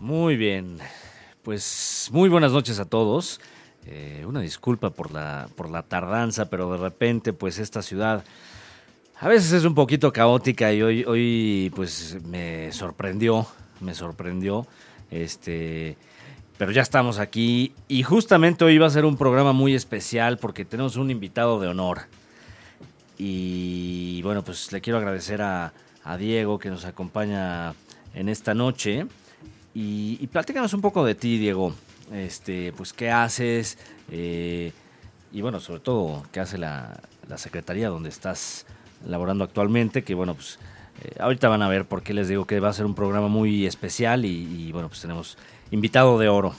Muy bien. Pues muy buenas noches a todos. Eh, una disculpa por la, por la tardanza, pero de repente, pues esta ciudad a veces es un poquito caótica y hoy, hoy pues me sorprendió, me sorprendió. Este, pero ya estamos aquí y justamente hoy va a ser un programa muy especial porque tenemos un invitado de honor. Y bueno, pues le quiero agradecer a, a Diego que nos acompaña en esta noche. Y, y platícanos un poco de ti, Diego. Este, pues, ¿qué haces? Eh, y bueno, sobre todo, ¿qué hace la, la, secretaría donde estás laborando actualmente? Que bueno, pues eh, ahorita van a ver por qué les digo que va a ser un programa muy especial y, bueno, pues tenemos invitado de oro.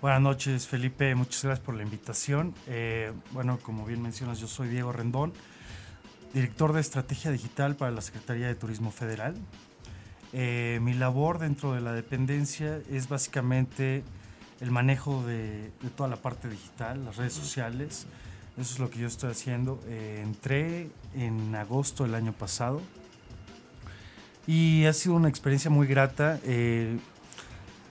Buenas noches, Felipe. Muchas gracias por la invitación. Eh, bueno, como bien mencionas, yo soy Diego Rendón, director de estrategia digital para la Secretaría de Turismo Federal. Eh, mi labor dentro de la dependencia es básicamente el manejo de, de, toda la parte digital, las redes sociales. Eso es lo que yo estoy haciendo. Eh, entré en agosto del año pasado y ha sido una experiencia muy grata. Eh,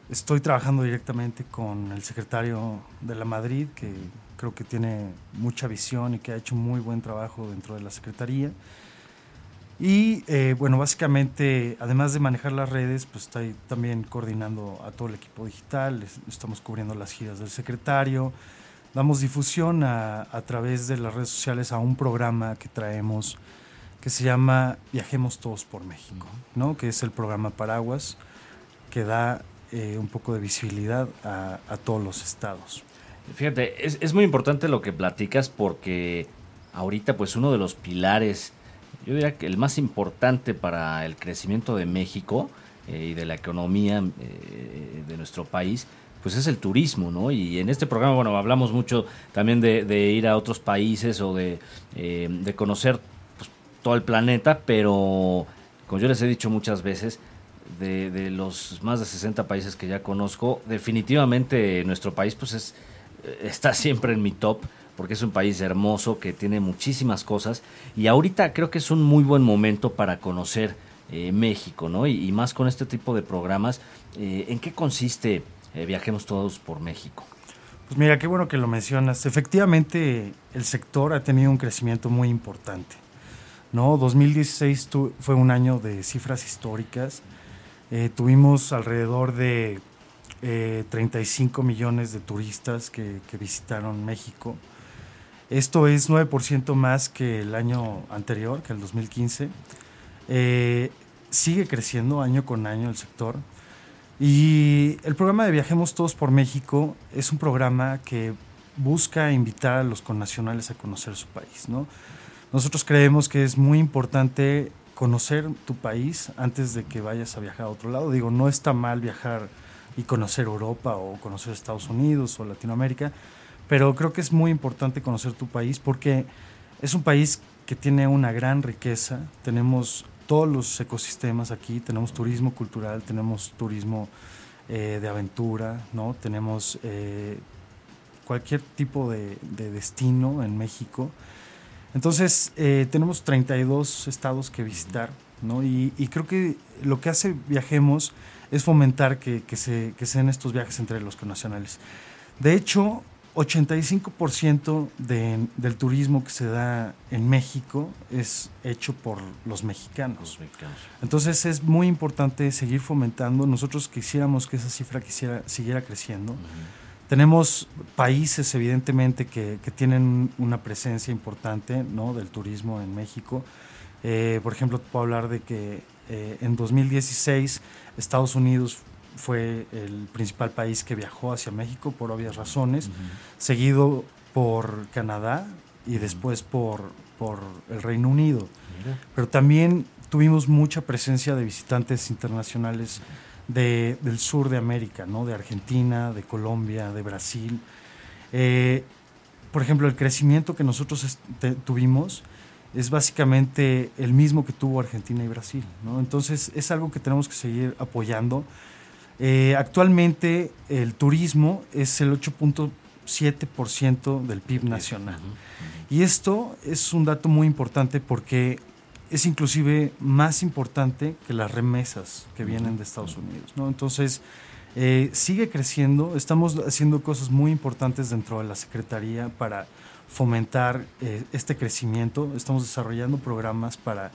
estoy trabajando directamente con el secretario de la Madrid, que creo que tiene mucha visión y que ha hecho muy buen trabajo dentro de la Secretaría. Y eh, bueno, básicamente, además de manejar las redes, pues estoy también coordinando a todo el equipo digital, estamos cubriendo las giras del secretario, damos difusión a, a, través de las redes sociales a un programa que traemos que se llama Viajemos Todos por México, ¿no? que es el programa Paraguas, que da eh, un poco de visibilidad a, a todos los estados. Fíjate, es, es muy importante lo que platicas porque ahorita pues uno de los pilares yo diría que el más importante para el crecimiento de México eh, y de la economía eh, de nuestro país, pues es el turismo, ¿no? Y en este programa, bueno, hablamos mucho también de, ir a otros países o de, eh, de conocer pues, todo el planeta, pero como yo les he dicho muchas veces, de, de, los más de 60 países que ya conozco, definitivamente nuestro país pues es, está siempre en mi top porque es un país hermoso que tiene muchísimas cosas y ahorita creo que es un muy buen momento para conocer eh, México, ¿no? Y, más con este tipo de programas. Eh, ¿En qué consiste eh, Viajemos Todos por México? Pues mira, qué bueno que lo mencionas. Efectivamente, el sector ha tenido un crecimiento muy importante. ¿no? 2016 tu, fue un año de cifras históricas. Tuvimos alrededor de 35 millones de turistas que visitaron México. Esto es 9% más que el año anterior, que el 2015. Eh, sigue creciendo año con año el sector. Y el programa de Viajemos Todos por México es un programa que busca invitar a los connacionales a conocer su país. ¿no? Nosotros creemos que es muy importante conocer tu país antes de que vayas a viajar a otro lado. Digo, no está mal viajar y conocer Europa o conocer Estados Unidos o Latinoamérica, pero creo que es muy importante conocer tu país porque es un país que tiene una gran riqueza, tenemos todos los ecosistemas aquí, tenemos turismo cultural, tenemos turismo eh, de aventura, ¿no? tenemos eh, cualquier tipo de, de, destino en México. Entonces, eh, tenemos 32 estados que visitar, ¿no? Y, y, creo que lo que hace Viajemos es fomentar que, que, se, que se den estos viajes entre los connacionales. De hecho, 85% de, del turismo que se da en México es hecho por los mexicanos. Los mexicanos. Entonces es muy importante seguir fomentando. Nosotros quisiéramos que esa cifra quisiera, siguiera creciendo. Uh -huh. Tenemos países, evidentemente, que, que, tienen una presencia importante ¿no? del turismo en México. Eh, por ejemplo, puedo hablar de que eh, en 2016 Estados Unidos fue el principal país que viajó hacia México por obvias razones, uh -huh. seguido por Canadá y después por, por, el Reino Unido. Mira. Pero también tuvimos mucha presencia de visitantes internacionales de, del sur de América, ¿no? de Argentina, de Colombia, de Brasil. Eh, por ejemplo, el crecimiento que nosotros tuvimos es básicamente el mismo que tuvo Argentina y Brasil. ¿no? Entonces es algo que tenemos que seguir apoyando. Eh, actualmente el turismo es el 8.7% del PIB nacional. Y esto es un dato muy importante porque es inclusive más importante que las remesas que vienen de Estados Unidos. ¿no? Entonces, eh, sigue creciendo, estamos haciendo cosas muy importantes dentro de la Secretaría para fomentar eh, este crecimiento, estamos desarrollando programas para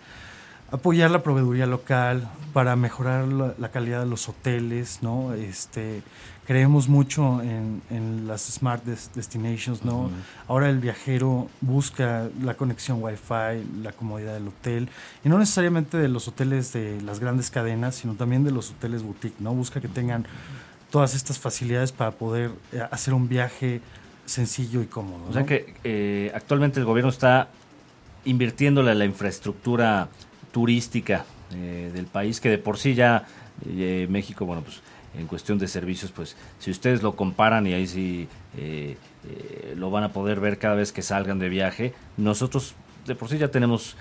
apoyar la proveeduría local, para mejorar la, calidad de los hoteles, ¿no? Este, creemos mucho en, las Smart Destinations, ¿no? Ahora el viajero busca la conexión Wi-Fi, la comodidad del hotel, y no necesariamente de los hoteles de las grandes cadenas, sino también de los hoteles boutique, ¿no? Busca que tengan todas estas facilidades para poder eh, hacer un viaje sencillo y cómodo. O sea que eh, actualmente el gobierno está invirtiéndole a la infraestructura turística eh, del país, que de por sí ya eh, México, bueno, pues en cuestión de servicios, pues si ustedes lo comparan y ahí sí eh, lo van a poder ver cada vez que salgan de viaje, nosotros de por sí ya tenemos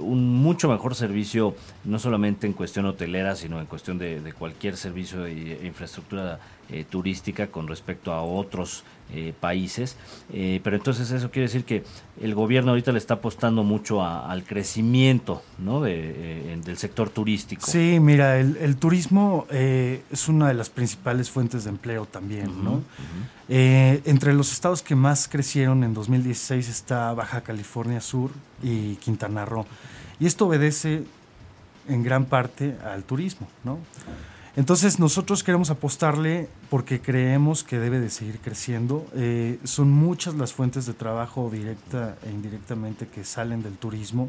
un mucho mejor servicio, no solamente en cuestión hotelera, sino en cuestión de, de cualquier servicio de infraestructura eh, turística con respecto a otros eh, países. Eh, pero entonces eso quiere decir que el gobierno ahorita le está apostando mucho al crecimiento ¿no? de, del sector turístico. Sí, mira, el, turismo es una de las principales fuentes de empleo también. ¿no? entre los estados que más crecieron en 2016 está Baja California Sur y Quintana Roo. Y esto obedece en gran parte al turismo, ¿no? Entonces nosotros queremos apostarle porque creemos que debe de seguir creciendo. Eh, son muchas las fuentes de trabajo directa e indirectamente que salen del turismo.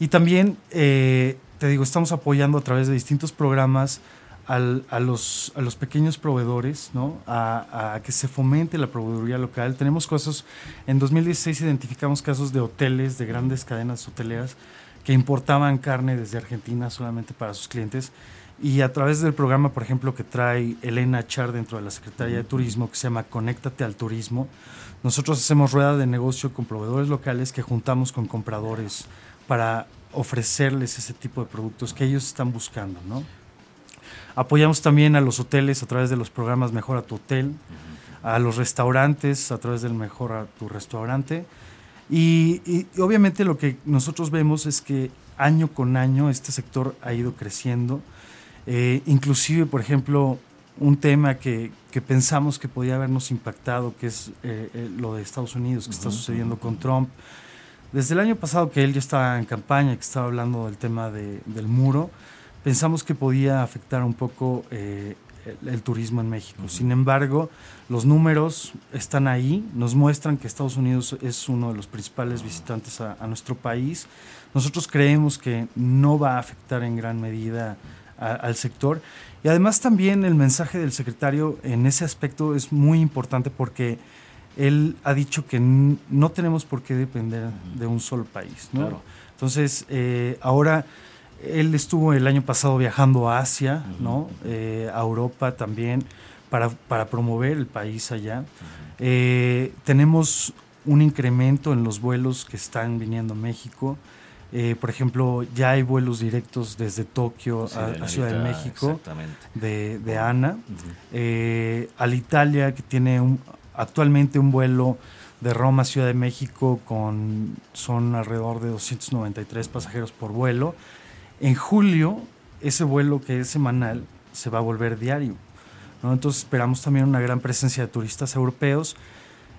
Y también, eh, te digo, estamos apoyando a través de distintos programas a, los, a los pequeños proveedores, ¿no? A, que se fomente la proveeduría local. Tenemos cosas, en 2016 identificamos casos de hoteles, de grandes cadenas hoteleras, que importaban carne desde Argentina solamente para sus clientes y a través del programa, por ejemplo, que trae Elena Char dentro de la Secretaría de Turismo, que se llama Conéctate al Turismo, nosotros hacemos rueda de negocio con proveedores locales que juntamos con compradores para ofrecerles ese tipo de productos que ellos están buscando. ¿no? Apoyamos también a los hoteles a través de los programas Mejora tu Hotel, a los restaurantes a través del Mejora tu Restaurante. Y, y, obviamente lo que nosotros vemos es que año con año este sector ha ido creciendo. Eh, inclusive, por ejemplo, un tema que, pensamos que podía habernos impactado, que es eh, eh, lo de Estados Unidos, que está sucediendo con Trump. Desde el año pasado que él ya estaba en campaña, que estaba hablando del tema del muro, pensamos que podía afectar un poco el, turismo en México. Sin embargo, los números están ahí, nos muestran que Estados Unidos es uno de los principales visitantes a nuestro país. Nosotros creemos que no va a afectar en gran medida al sector. Y además también el mensaje del secretario en ese aspecto es muy importante porque él ha dicho que no tenemos por qué depender de un solo país. ¿no? Entonces, eh, ahora él estuvo el año pasado viajando a Asia, ¿no? Eh, a Europa también, para, para, promover el país allá. Eh, tenemos un incremento en los vuelos que están viniendo a México. Eh, por ejemplo, ya hay vuelos directos desde Tokio a, Ciudad de México de, de ANA. Eh, al Italia, que tiene un, actualmente un vuelo de Roma a Ciudad de México con son alrededor de 293 pasajeros por vuelo. En julio, ese vuelo que es semanal se va a volver diario. Entonces esperamos también una gran presencia de turistas europeos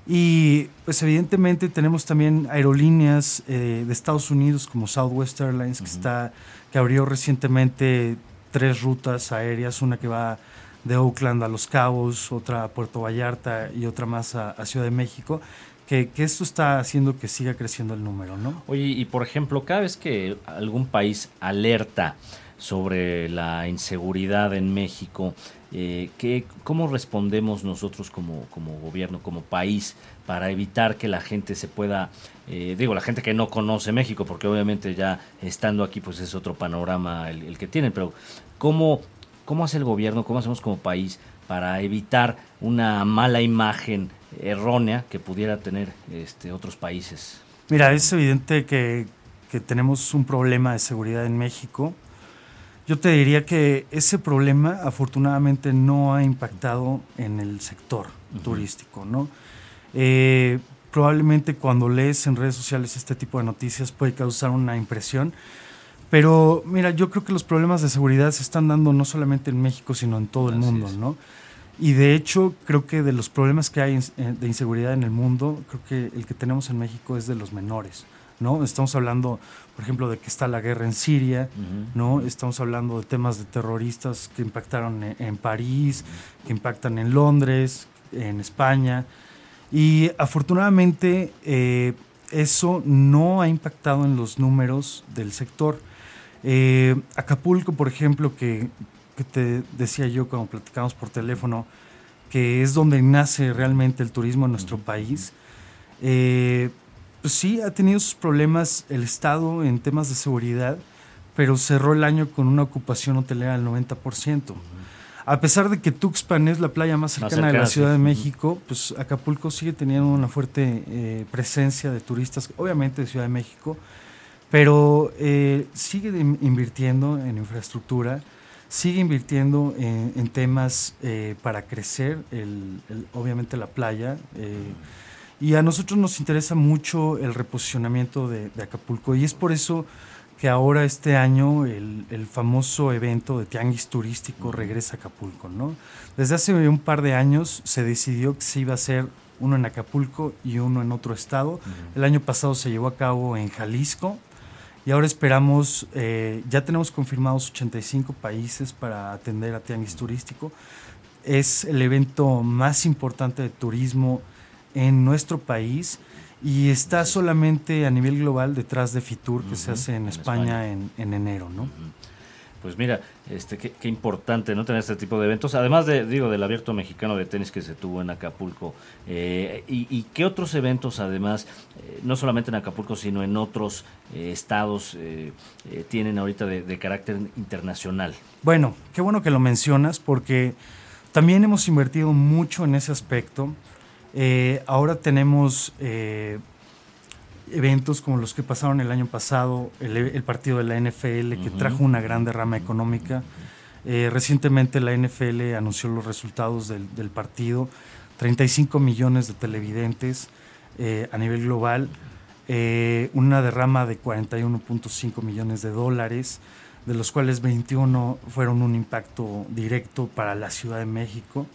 y pues evidentemente tenemos también aerolíneas eh, de Estados Unidos como Southwest Airlines, que, está, que abrió recientemente tres rutas aéreas, una que va de Oakland a Los Cabos, otra a Puerto Vallarta y otra más a, Ciudad de México. Que, que, esto está haciendo que siga creciendo el número, ¿no? Oye, y por ejemplo, cada vez que algún país alerta sobre la inseguridad en México, eh, ¿Cómo respondemos nosotros como, como, gobierno, como país, para evitar que la gente se pueda, eh, digo, la gente que no conoce México, porque obviamente ya estando aquí pues es otro panorama el, que tienen, pero ¿cómo, ¿cómo hace el gobierno, cómo hacemos como país para evitar una mala imagen errónea que pudiera tener este, otros países? Mira, es evidente que, que tenemos un problema de seguridad en México yo te diría que ese problema afortunadamente no ha impactado en el sector turístico, ¿no? Eh, probablemente cuando lees en redes sociales este tipo de noticias puede causar una impresión. Pero mira, yo creo que los problemas de seguridad se están dando no solamente en México, sino en todo el mundo, ¿no? Y de hecho, creo que de los problemas que hay eh, de inseguridad en el mundo, creo que el que tenemos en México es de los menores. ¿no? Estamos hablando, por ejemplo, de que está la guerra en Siria, ¿no? Estamos hablando de temas de terroristas que impactaron en, París, que impactan en Londres, en España. Y afortunadamente eh, eso no ha impactado en los números del sector. Eh, Acapulco, por ejemplo, que, que, te decía yo cuando platicamos por teléfono, que es donde nace realmente el turismo en nuestro país, eh, pues sí, ha tenido sus problemas el Estado en temas de seguridad, pero cerró el año con una ocupación hotelera del 90%. A pesar de que Tuxpan es la playa más cercana, de la Ciudad de México, pues Acapulco sigue teniendo una fuerte eh, presencia de turistas, obviamente de Ciudad de México, pero eh, sigue invirtiendo en infraestructura, sigue invirtiendo en, temas eh, para crecer, obviamente la playa. Y a nosotros nos interesa mucho el reposicionamiento de, Acapulco y es por eso que ahora este año el, famoso evento de Tianguis Turístico regresa a Acapulco. ¿no? Desde hace un par de años se decidió que se iba a hacer uno en Acapulco y uno en otro estado. El año pasado se llevó a cabo en Jalisco y ahora esperamos, eh, ya tenemos confirmados 85 países para atender a Tianguis Turístico. Es el evento más importante de turismo en nuestro país y está solamente a nivel global detrás de Fitur que se hace en, España, En, enero, ¿no? Pues mira, este, qué, importante no tener este tipo de eventos, además de, digo, del abierto mexicano de tenis que se tuvo en Acapulco. Eh, y, qué otros eventos, además, eh, no solamente en Acapulco, sino en otros eh, estados, tienen ahorita de, de carácter internacional? Bueno, qué bueno que lo mencionas, porque también hemos invertido mucho en ese aspecto. Eh, ahora tenemos eh, eventos como los que pasaron el año pasado, el, partido de la NFL que trajo una gran derrama económica. Eh, recientemente la NFL anunció los resultados del, del partido, 35 millones de televidentes a nivel global, una derrama de 41.5 millones de dólares, de los cuales 21 fueron un impacto directo para la Ciudad de México.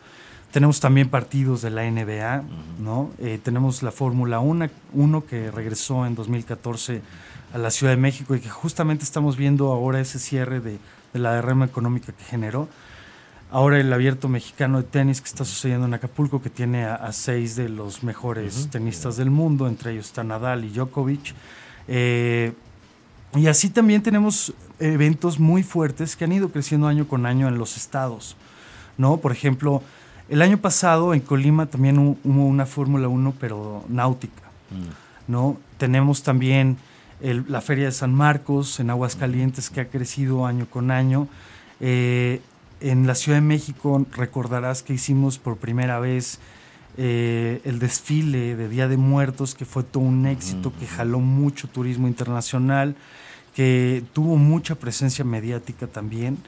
Tenemos también partidos de la NBA, ¿no? Eh, tenemos la Fórmula 1, que regresó en 2014 a la Ciudad de México y que justamente estamos viendo ahora ese cierre de, la derrama económica que generó. Ahora el abierto mexicano de tenis que está sucediendo en Acapulco, que tiene a, seis de los mejores tenistas del mundo, entre ellos está Nadal y Djokovic. Eh, y así también tenemos eventos muy fuertes que han ido creciendo año con año en los estados. ¿no? Por ejemplo, el año pasado en Colima también hubo una Fórmula 1, pero náutica. Mm. ¿no? Tenemos también la Feria de San Marcos en Aguascalientes, que ha crecido año con año. Eh, en la Ciudad de México recordarás que hicimos por primera vez eh, el desfile de Día de Muertos, que fue todo un éxito, que jaló mucho turismo internacional, que tuvo mucha presencia mediática también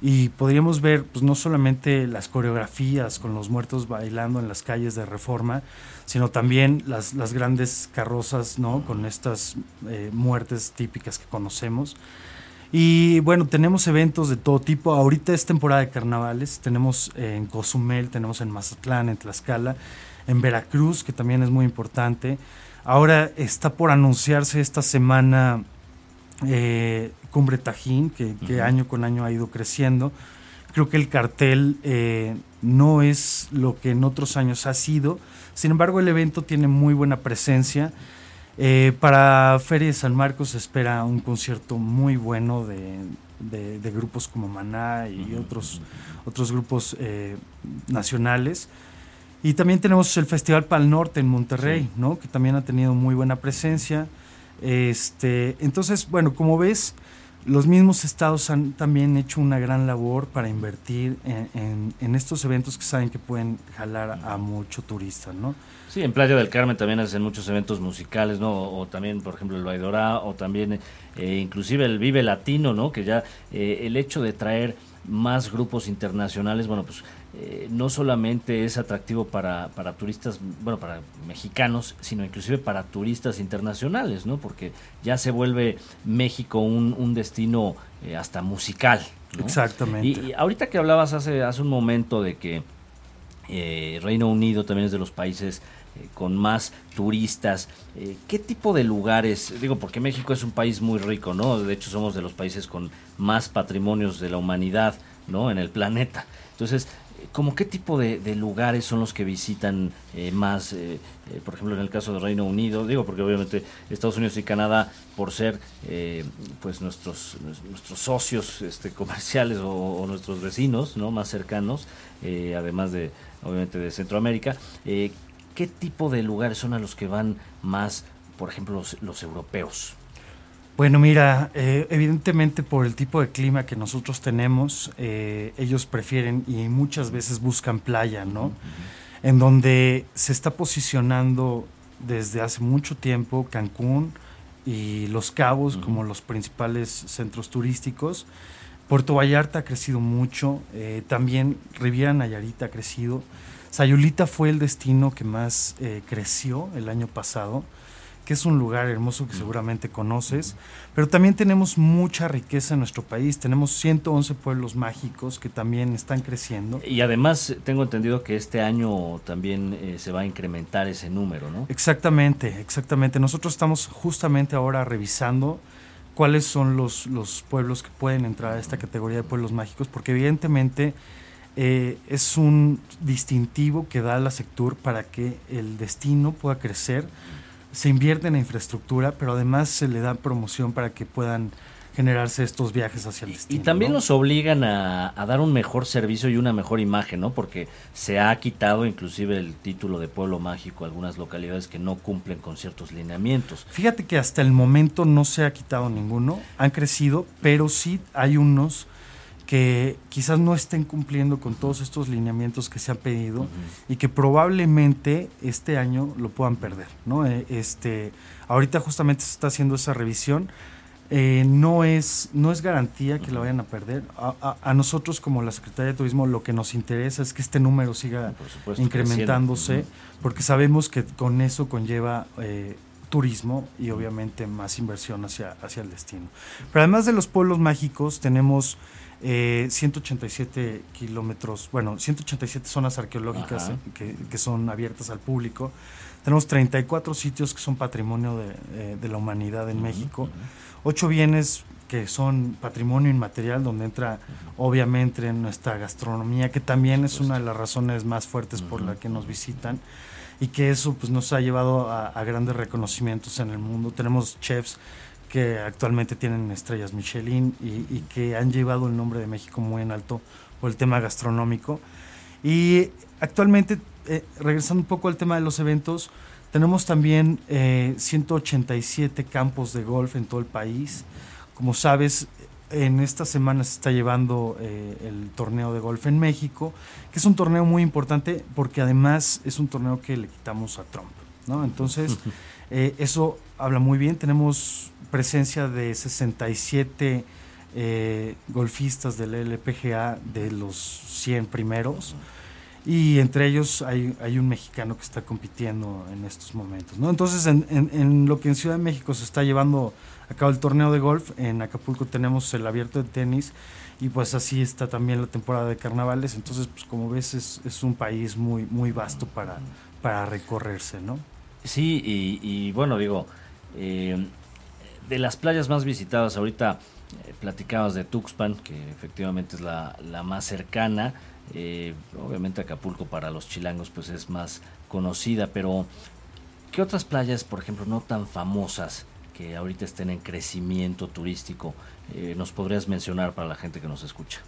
y podríamos ver pues no solamente las coreografías con los muertos bailando en las calles de Reforma, sino también las, las grandes carrozas ¿no? con estas eh, muertes típicas que conocemos. Y bueno, tenemos eventos de todo tipo. Ahorita es temporada de carnavales. Tenemos en Cozumel, tenemos en Mazatlán, en Tlaxcala, en Veracruz, que también es muy importante. Ahora está por anunciarse esta semana eh, Cumbre Tajín, que, año con año ha ido creciendo. Creo que el cartel eh, no es lo que en otros años ha sido, sin embargo el evento tiene muy buena presencia. Eh, para Feria de San Marcos se espera un concierto muy bueno de, grupos como Maná y otros, otros grupos nacionales. Y también tenemos el Festival Pal Norte en Monterrey, ¿no? que también ha tenido muy buena presencia. Este, entonces, bueno, como ves, los mismos estados han también hecho una gran labor para invertir en, estos eventos que saben que pueden jalar a mucho turista, ¿no? Sí, en Playa del Carmen también hacen muchos eventos musicales, ¿no? O, también, por ejemplo, el Baidorá, o también eh, inclusive el Vive Latino, ¿no? Que ya eh, el hecho de traer más grupos internacionales, bueno, pues eh, no solamente es atractivo para, para turistas, bueno, para mexicanos, sino inclusive para turistas internacionales, ¿no? Porque ya se vuelve México un, un destino eh, hasta musical. Exactamente. Y, ahorita que hablabas hace, hace un momento de que eh, Reino Unido también es de los países con más turistas. ¿Qué tipo de lugares? Digo, porque México es un país muy rico, ¿no? De hecho, somos de los países con más patrimonios de la humanidad, ¿no? En el planeta. Entonces, ¿Cómo qué tipo de, lugares son los que visitan eh, más, eh, eh, por ejemplo, en el caso del Reino Unido? Digo, porque obviamente Estados Unidos y Canadá, por ser pues nuestros nuestros socios este, comerciales o, nuestros vecinos no más cercanos, además de obviamente de Centroamérica, ¿qué tipo de lugares son a los que van más, por ejemplo, los europeos? Bueno, mira, eh, evidentemente por el tipo de clima que nosotros tenemos, eh, ellos prefieren y muchas veces buscan playa, ¿no? En donde se está posicionando desde hace mucho tiempo Cancún y Los Cabos como los principales centros turísticos. Puerto Vallarta ha crecido mucho, eh, también Riviera Nayarita ha crecido. Sayulita fue el destino que más creció el año pasado que es un lugar hermoso que seguramente conoces, pero también tenemos mucha riqueza en nuestro país. Tenemos 111 pueblos mágicos que también están creciendo. Y además tengo entendido que este año también eh, se va a incrementar ese número, ¿no? Exactamente, exactamente. Nosotros estamos justamente ahora revisando cuáles son los, los pueblos que pueden entrar a esta categoría de pueblos mágicos, porque evidentemente... Eh, es un distintivo que da la Sectur para que el destino pueda crecer se invierte en la infraestructura, pero además se le da promoción para que puedan generarse estos viajes hacia el destino. Y también nos obligan a, dar un mejor servicio y una mejor imagen, ¿no? Porque se ha quitado inclusive el título de pueblo mágico a algunas localidades que no cumplen con ciertos lineamientos. Fíjate que hasta el momento no se ha quitado ninguno, han crecido, pero sí hay unos que quizás no estén cumpliendo con todos estos lineamientos que se han pedido y que probablemente este año lo puedan perder. ¿no? Eh, este, ahorita justamente se está haciendo esa revisión. Eh, no, es, no es garantía que la vayan a perder. A, nosotros como la Secretaría de Turismo lo que nos interesa es que este número siga incrementándose porque sabemos que con eso conlleva... Eh, turismo y obviamente más inversión hacia, hacia el destino. Pero además de los pueblos mágicos, tenemos 187 eh, kilómetros, bueno, 187 zonas arqueológicas eh, que, son abiertas al público. Tenemos 34 sitios que son patrimonio de, eh, la humanidad en México. Ocho bienes que son patrimonio inmaterial, donde entra obviamente en nuestra gastronomía, que también es una de las razones más fuertes por la que nos visitan y que eso pues nos ha llevado a, a grandes reconocimientos en el mundo. Tenemos chefs que actualmente tienen estrellas Michelin y, que han llevado el nombre de México muy en alto por el tema gastronómico. Y actualmente, eh, regresando un poco al tema de los eventos, tenemos también 187 eh, campos de golf en todo el país. Como sabes, en esta semana se está llevando eh, el torneo de golf en México, que es un torneo muy importante porque además es un torneo que le quitamos a Trump. ¿no? Entonces, eso habla muy bien. Tenemos presencia de 67 eh, golfistas del LPGA de los 100 primeros. Y entre ellos hay, hay, un mexicano que está compitiendo en estos momentos. ¿no? Entonces, en, lo que en Ciudad de México se está llevando a cabo el torneo de golf, en Acapulco tenemos el abierto de tenis y pues así está también la temporada de carnavales. Entonces, pues como ves, es, es un país muy, muy vasto para, para recorrerse, ¿no? Sí, y, y bueno, digo, eh, de las playas más visitadas ahorita eh, platicabas de Tuxpan, que efectivamente es la, más cercana. Eh, obviamente Acapulco para los chilangos pues es más conocida, pero ¿qué otras playas, por ejemplo, no tan famosas que ahorita estén en crecimiento turístico eh, nos podrías mencionar para la gente que nos escucha?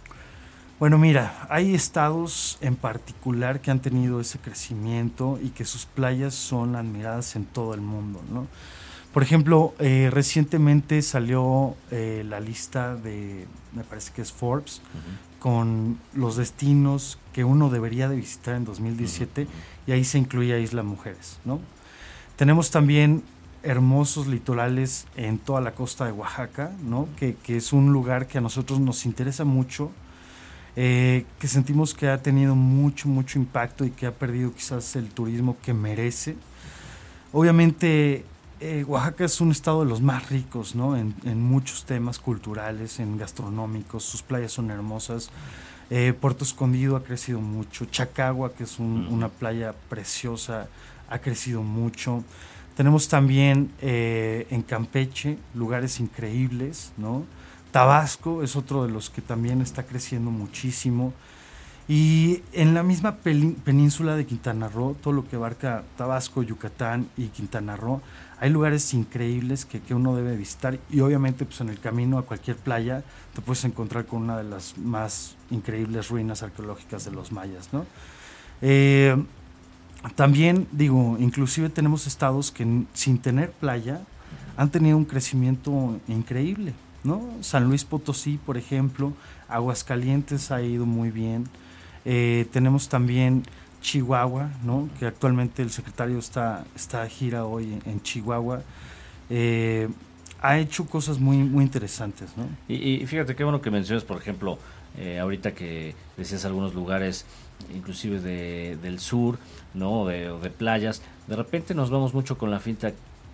Bueno, mira, hay estados en particular que han tenido ese crecimiento y que sus playas son admiradas en todo el mundo, ¿no? Por ejemplo, eh, recientemente salió eh, la lista de, me parece que es Forbes, con los destinos que uno debería de visitar en 2017 y ahí se incluía Isla Mujeres, ¿no? Tenemos también hermosos litorales en toda la costa de Oaxaca, ¿no? Que, que, es un lugar que a nosotros nos interesa mucho eh, que sentimos que ha tenido mucho, mucho impacto y que ha perdido quizás el turismo que merece. Obviamente, eh, Oaxaca es un estado de los más ricos, ¿no? En, muchos temas culturales, en gastronómicos, sus playas son hermosas. Eh, Puerto Escondido ha crecido mucho. Chacagua, que es una playa preciosa, ha crecido mucho. Tenemos también en Campeche lugares increíbles, ¿no? Tabasco es otro de los que también está creciendo muchísimo. Y en la misma península de Quintana Roo, todo lo que abarca Tabasco, Yucatán y Quintana Roo, hay lugares increíbles que, uno debe visitar y obviamente pues en el camino a cualquier playa te puedes encontrar con una de las más increíbles ruinas arqueológicas de los mayas, eh, también digo, inclusive tenemos estados que sin tener playa han tenido un crecimiento increíble. ¿no? San Luis Potosí, por ejemplo, Aguascalientes ha ido muy bien. Eh, tenemos también Chihuahua, ¿no? que actualmente el secretario está, está a gira hoy en, Chihuahua. Eh, ha hecho cosas muy, muy interesantes. ¿no? Y, fíjate qué bueno que mencionas, por ejemplo, eh, ahorita que decías algunos lugares, inclusive de, del sur, ¿no? De, o de playas, de repente nos vamos mucho con la finta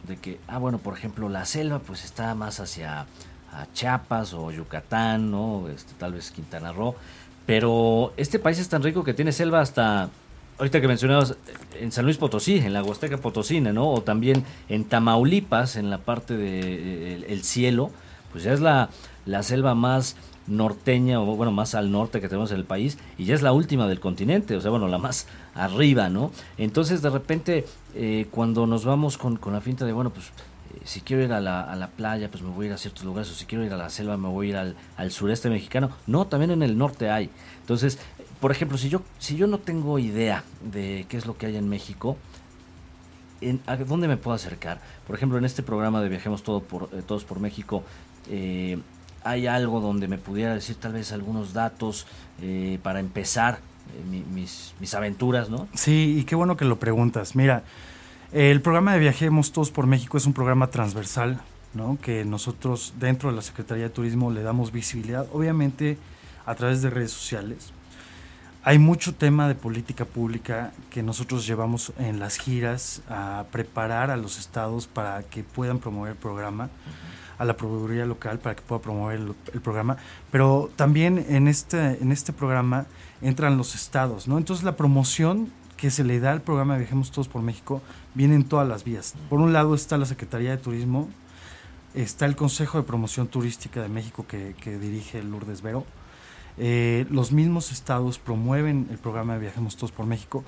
de que, ah, bueno, por ejemplo, la selva pues está más hacia a Chiapas o Yucatán, ¿no? Este, tal vez Quintana Roo. Pero este país es tan rico que tiene selva hasta, ahorita que mencionabas, en San Luis Potosí, en la Huasteca Potosina, ¿no? O también en Tamaulipas, en la parte de, el cielo, pues ya es la, la selva más norteña, o bueno, más al norte que tenemos en el país, y ya es la última del continente, o sea, bueno, la más arriba, ¿no? Entonces, de repente, eh, cuando nos vamos con, con la finta de, bueno, pues si quiero ir a la, a la, playa, pues me voy a ir a ciertos lugares, o si quiero ir a la selva, me voy a ir al, al, sureste mexicano. No, también en el norte hay. Entonces, por ejemplo, si yo, si yo no tengo idea de qué es lo que hay en México, en, ¿a dónde me puedo acercar? Por ejemplo, en este programa de Viajemos todo por, eh, Todos por México, eh, ¿hay algo donde me pudiera decir tal vez algunos datos eh, para empezar mis, mis aventuras, no? Sí, y qué bueno que lo preguntas. Mira, el programa de Viajemos Todos por México es un programa transversal, ¿no? que nosotros dentro de la Secretaría de Turismo le damos visibilidad, obviamente a través de redes sociales. Hay mucho tema de política pública que nosotros llevamos en las giras a preparar a los estados para que puedan promover el programa, a la proveeduría local para que pueda promover el, programa, pero también en este, en este programa entran los estados, ¿no? Entonces la promoción que se le da al programa Viajemos Todos por México vienen todas las vías. Por un lado está la Secretaría de Turismo, está el Consejo de Promoción Turística de México que, dirige Lourdes Vero. Eh, los mismos estados promueven el programa de Viajemos Todos por México.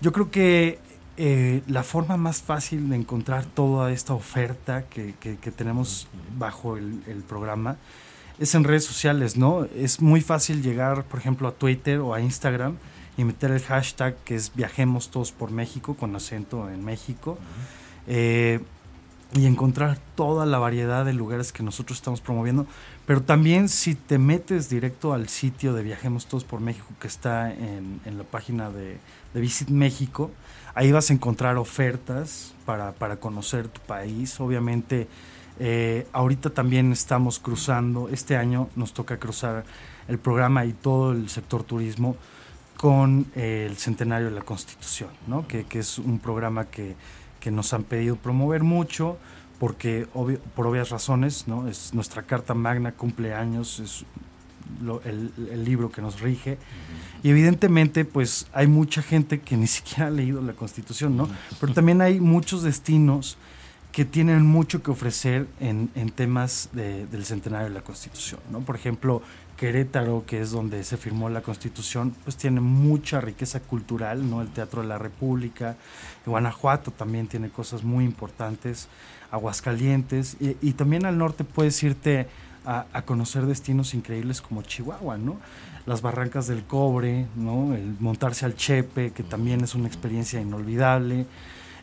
Yo creo que eh, la forma más fácil de encontrar toda esta oferta que, tenemos bajo el, el, programa es en redes sociales, ¿no? Es muy fácil llegar, por ejemplo, a Twitter o a Instagram y meter el hashtag que es Viajemos Todos por México, con acento en México, eh, y encontrar toda la variedad de lugares que nosotros estamos promoviendo. Pero también si te metes directo al sitio de Viajemos Todos por México, que está en, la página de, Visit México, ahí vas a encontrar ofertas para, conocer tu país. Obviamente, eh, ahorita también estamos cruzando, este año nos toca cruzar el programa y todo el sector turismo con eh, el centenario de la Constitución, ¿no? que, es un programa que, nos han pedido promover mucho, porque por obvias razones, ¿no? es nuestra Carta Magna cumple años, es el, libro que nos rige, y evidentemente pues hay mucha gente que ni siquiera ha leído la Constitución, ¿no? pero también hay muchos destinos que tienen mucho que ofrecer en, temas del centenario de la Constitución. ¿no? Por ejemplo, Querétaro, que es donde se firmó la Constitución, pues tiene mucha riqueza cultural, ¿no? El Teatro de la República, Guanajuato también tiene cosas muy importantes, Aguascalientes, y, también al norte puedes irte a, conocer destinos increíbles como Chihuahua, ¿no? Las barrancas del cobre, ¿no? El montarse al Chepe, que también es una experiencia inolvidable.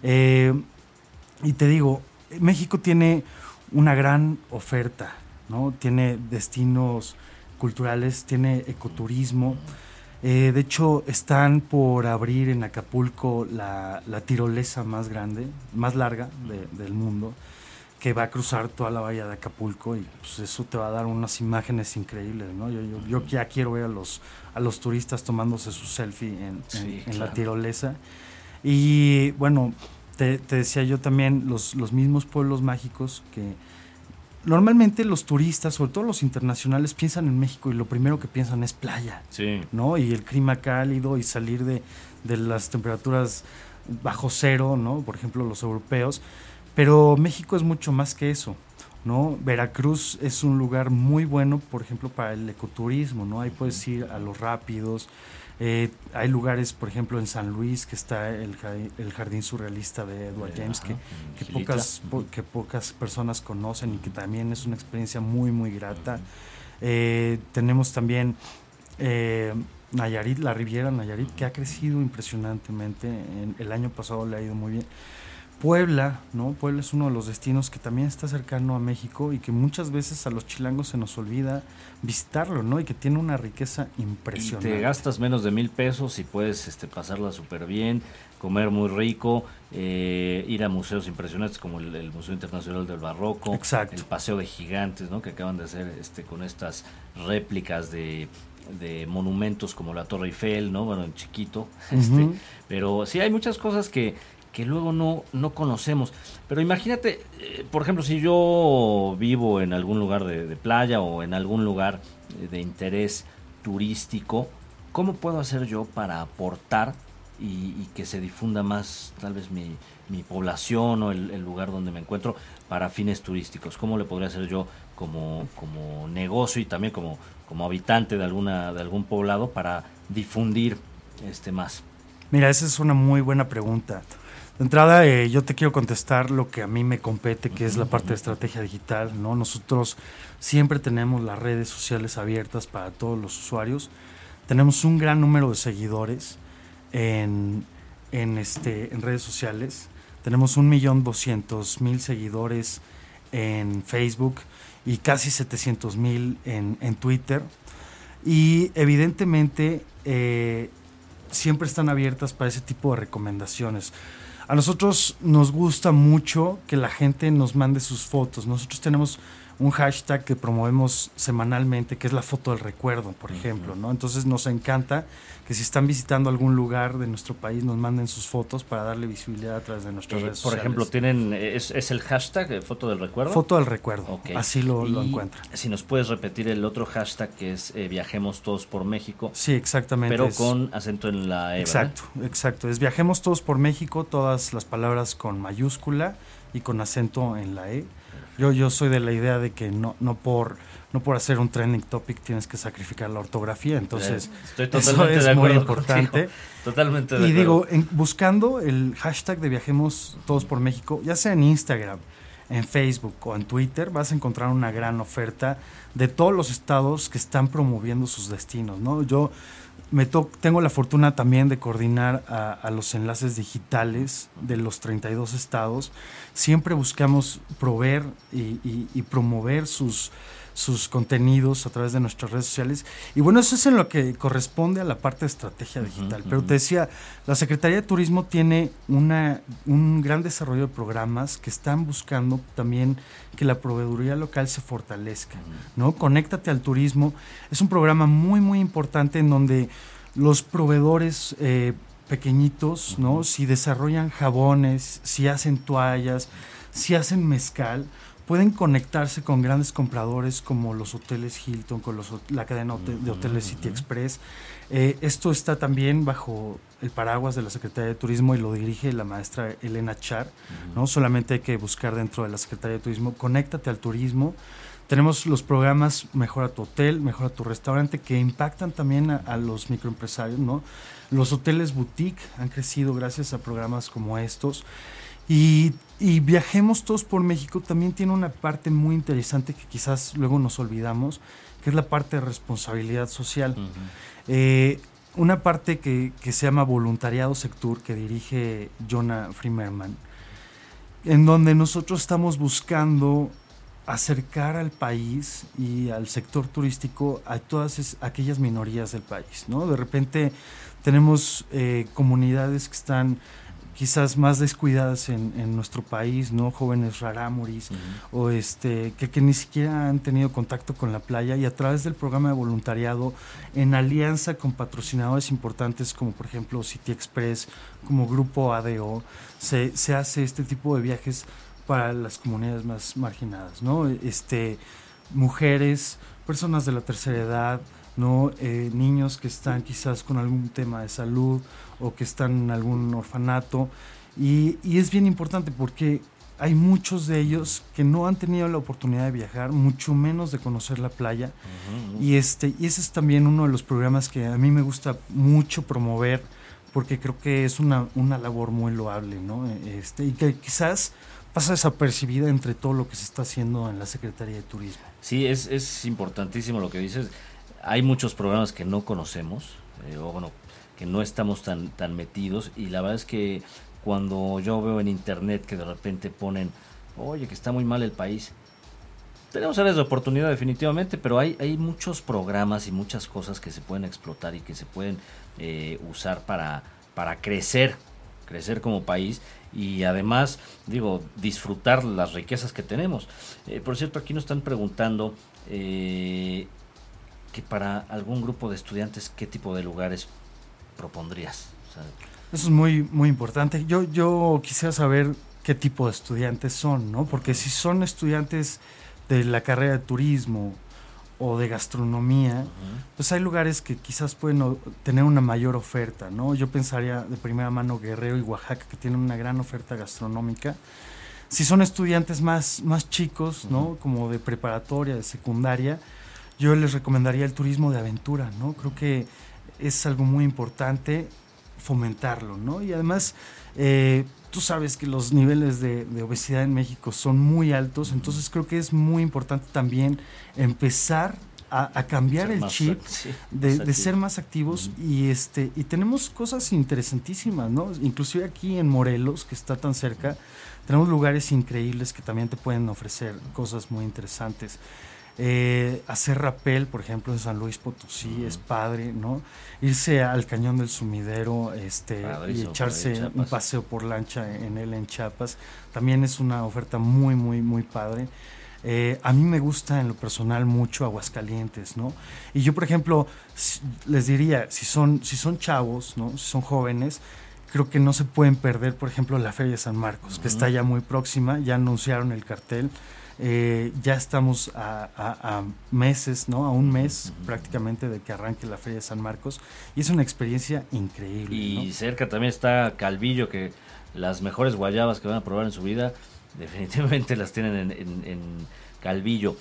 Eh, y te digo, México tiene una gran oferta, ¿no? Tiene destinos culturales, tiene ecoturismo. Eh, de hecho, están por abrir en Acapulco la, tirolesa más grande, más larga del mundo, que va a cruzar toda la bahía de Acapulco y pues eso te va a dar unas imágenes increíbles, ¿no? Yo, yo, yo ya quiero ver a los, a los turistas tomándose su selfie en, en, la tirolesa. Y bueno, te, te, decía yo también, los, los mismos pueblos mágicos que normalmente los turistas, sobre todo los internacionales, piensan en México y lo primero que piensan es playa, sí. ¿no? Y el clima cálido y salir de, de las temperaturas bajo cero, ¿no? Por ejemplo, los europeos pero México es mucho más que eso. ¿no? Veracruz es un lugar muy bueno, por ejemplo, para el ecoturismo, ¿no? Ahí puedes ir a los rápidos. Eh, hay lugares, por ejemplo, en San Luis, que está el, el jardín surrealista de Edward James, que, que pocas, que pocas personas conocen y que también es una experiencia muy, muy grata. Eh, tenemos también eh, Nayarit, la Riviera Nayarit, que ha crecido impresionantemente. el año pasado le ha ido muy bien. Puebla, ¿no? Puebla es uno de los destinos que también está cercano a México y que muchas veces a los chilangos se nos olvida visitarlo, ¿no? Y que tiene una riqueza impresionante. Y te gastas menos de mil pesos y puedes este, pasarla súper bien, comer muy rico, eh, ir a museos impresionantes como el, Museo Internacional del Barroco, el Paseo de Gigantes, ¿no? Que acaban de hacer este, con estas réplicas de de monumentos como la Torre Eiffel, ¿no? Bueno, en chiquito, este, pero sí hay muchas cosas que, que luego no, no conocemos. Pero imagínate, eh, por ejemplo, si yo vivo en algún lugar de, playa o en algún lugar eh, de interés turístico, ¿cómo puedo hacer yo para aportar y, que se difunda más tal vez mi, mi población o el, lugar donde me encuentro para fines turísticos? ¿Cómo le podría hacer yo como, como negocio y también como, como habitante de, alguna, de algún poblado para difundir este más? Mira, esa es una muy buena pregunta. De entrada, eh, yo te quiero contestar lo que a mí me compete, que es la parte de estrategia digital. ¿no? Nosotros siempre tenemos las redes sociales abiertas para todos los usuarios. Tenemos un gran número de seguidores en, en, este, en redes sociales. Tenemos un millón doscientos mil seguidores en Facebook y casi 700 mil en, en, Twitter. Y evidentemente eh, siempre están abiertas para ese tipo de recomendaciones. A nosotros nos gusta mucho que la gente nos mande sus fotos. Nosotros tenemos un hashtag que promovemos semanalmente, que es la foto del recuerdo, por ejemplo, ¿no? Entonces nos encanta que si están visitando algún lugar de nuestro país nos manden sus fotos para darle visibilidad a través de nuestras eh, redes por ejemplo, tienen es, el hashtag eh, foto del recuerdo. Foto del recuerdo. Así lo, lo, encuentran. Si nos puedes repetir el otro hashtag que es eh, viajemos todos por México. Sí, exactamente. Pero con acento en la E. Exacto, exacto. Es viajemos todos por México, todas las palabras con mayúscula y con acento en la E yo, yo soy de la idea de que no, no por no por hacer un trending topic tienes que sacrificar la ortografía, entonces Estoy totalmente eso es muy importante. Totalmente y digo, buscando el hashtag de Viajemos Todos por México, ya sea en Instagram, en Facebook o en Twitter, vas a encontrar una gran oferta de todos los estados que están promoviendo sus destinos, ¿no? Yo me tengo la fortuna también de coordinar a, los enlaces digitales de los 32 estados. Siempre buscamos proveer y, promover sus, sus contenidos a través de nuestras redes sociales. Y bueno, eso es en lo que corresponde a la parte de estrategia digital. Pero te decía, la Secretaría de Turismo tiene una, un gran desarrollo de programas que están buscando también que la proveeduría local se fortalezca. ¿no? Conéctate al turismo. Es un programa muy, muy importante en donde los proveedores eh, pequeñitos, ¿no? Si desarrollan jabones, si hacen toallas, si hacen mezcal, pueden conectarse con grandes compradores como los hoteles Hilton, con los, la cadena de hoteles City Express. Eh, esto está también bajo el paraguas de la Secretaría de Turismo y lo dirige la maestra Elena Char. ¿no? Solamente hay que buscar dentro de la Secretaría de Turismo, conéctate al turismo. Tenemos los programas Mejora tu hotel, Mejora tu restaurante, que impactan también a, los microempresarios, ¿no? Los hoteles boutique han crecido gracias a programas como estos. Y, Viajemos Todos por México también tiene una parte muy interesante que quizás luego nos olvidamos, que es la parte de responsabilidad social. Eh, una parte que, que, se llama Voluntariado Sector, que dirige Jonah Frimerman, en donde nosotros estamos buscando acercar al país y al sector turístico a todas aquellas minorías del país, ¿no? De repente tenemos eh, comunidades que están quizás más descuidadas en, en nuestro país, ¿no? Jóvenes rarámuris o este que, que, ni siquiera han tenido contacto con la playa y a través del programa de voluntariado en alianza con patrocinadores importantes como por ejemplo City Express, como Grupo ADO, se, se hace este tipo de viajes para las comunidades más marginadas, ¿no? Este, mujeres, personas de la tercera edad, ¿no? Eh, niños que están quizás con algún tema de salud o que están en algún orfanato. Y, y, es bien importante porque hay muchos de ellos que no han tenido la oportunidad de viajar, mucho menos de conocer la playa. Y, este, y ese es también uno de los programas que a mí me gusta mucho promover porque creo que es una, una labor muy loable, ¿no? Este, y que quizás pasa desapercibida entre todo lo que se está haciendo en la Secretaría de Turismo. Sí, es, es importantísimo lo que dices. Hay muchos programas que no conocemos, eh, o bueno, que no estamos tan, tan metidos, y la verdad es que cuando yo veo en internet que de repente ponen, oye, que está muy mal el país, tenemos áreas de oportunidad definitivamente, pero hay, hay muchos programas y muchas cosas que se pueden explotar y que se pueden eh, usar para, para crecer, crecer como país y además, digo, disfrutar las riquezas que tenemos. Eh, por cierto, aquí nos están preguntando eh, que para algún grupo de estudiantes, ¿qué tipo de lugares propondrías? Eso es muy, muy importante. Yo, yo quisiera saber qué tipo de estudiantes son, ¿no? Porque si son estudiantes de la carrera de turismo o de gastronomía, pues hay lugares que quizás pueden tener una mayor oferta, ¿no? Yo pensaría de primera mano Guerrero y Oaxaca, que tienen una gran oferta gastronómica. Si son estudiantes más, más chicos, ¿no? Como de preparatoria, de secundaria, yo les recomendaría el turismo de aventura, ¿no? Creo que es algo muy importante fomentarlo, ¿no? Y además, eh, tú sabes que los niveles de, obesidad en México son muy altos, entonces creo que es muy importante también empezar a, cambiar el chip de, ser más activos y este y tenemos cosas interesantísimas, ¿no? Inclusive aquí en Morelos, que está tan cerca, tenemos lugares increíbles que también te pueden ofrecer cosas muy interesantes. Eh, hacer rapel, por ejemplo, en San Luis Potosí es padre, ¿no? Irse al cañón del sumidero este, y echarse un paseo por lancha en él en Chiapas, también es una oferta muy, muy, muy padre. Eh, a mí me gusta en lo personal mucho Aguascalientes, ¿no? Y yo, por ejemplo, les diría, si son, si son chavos, ¿no? Si son jóvenes, creo que no se pueden perder, por ejemplo, la Feria de San Marcos, que está ya muy próxima, ya anunciaron el cartel. Eh, ya estamos a, meses, ¿no? A un mes prácticamente de que arranque la Feria de San Marcos y es una experiencia increíble. Y cerca también está Calvillo, que las mejores guayabas que van a probar en su vida definitivamente las tienen en, Calvillo.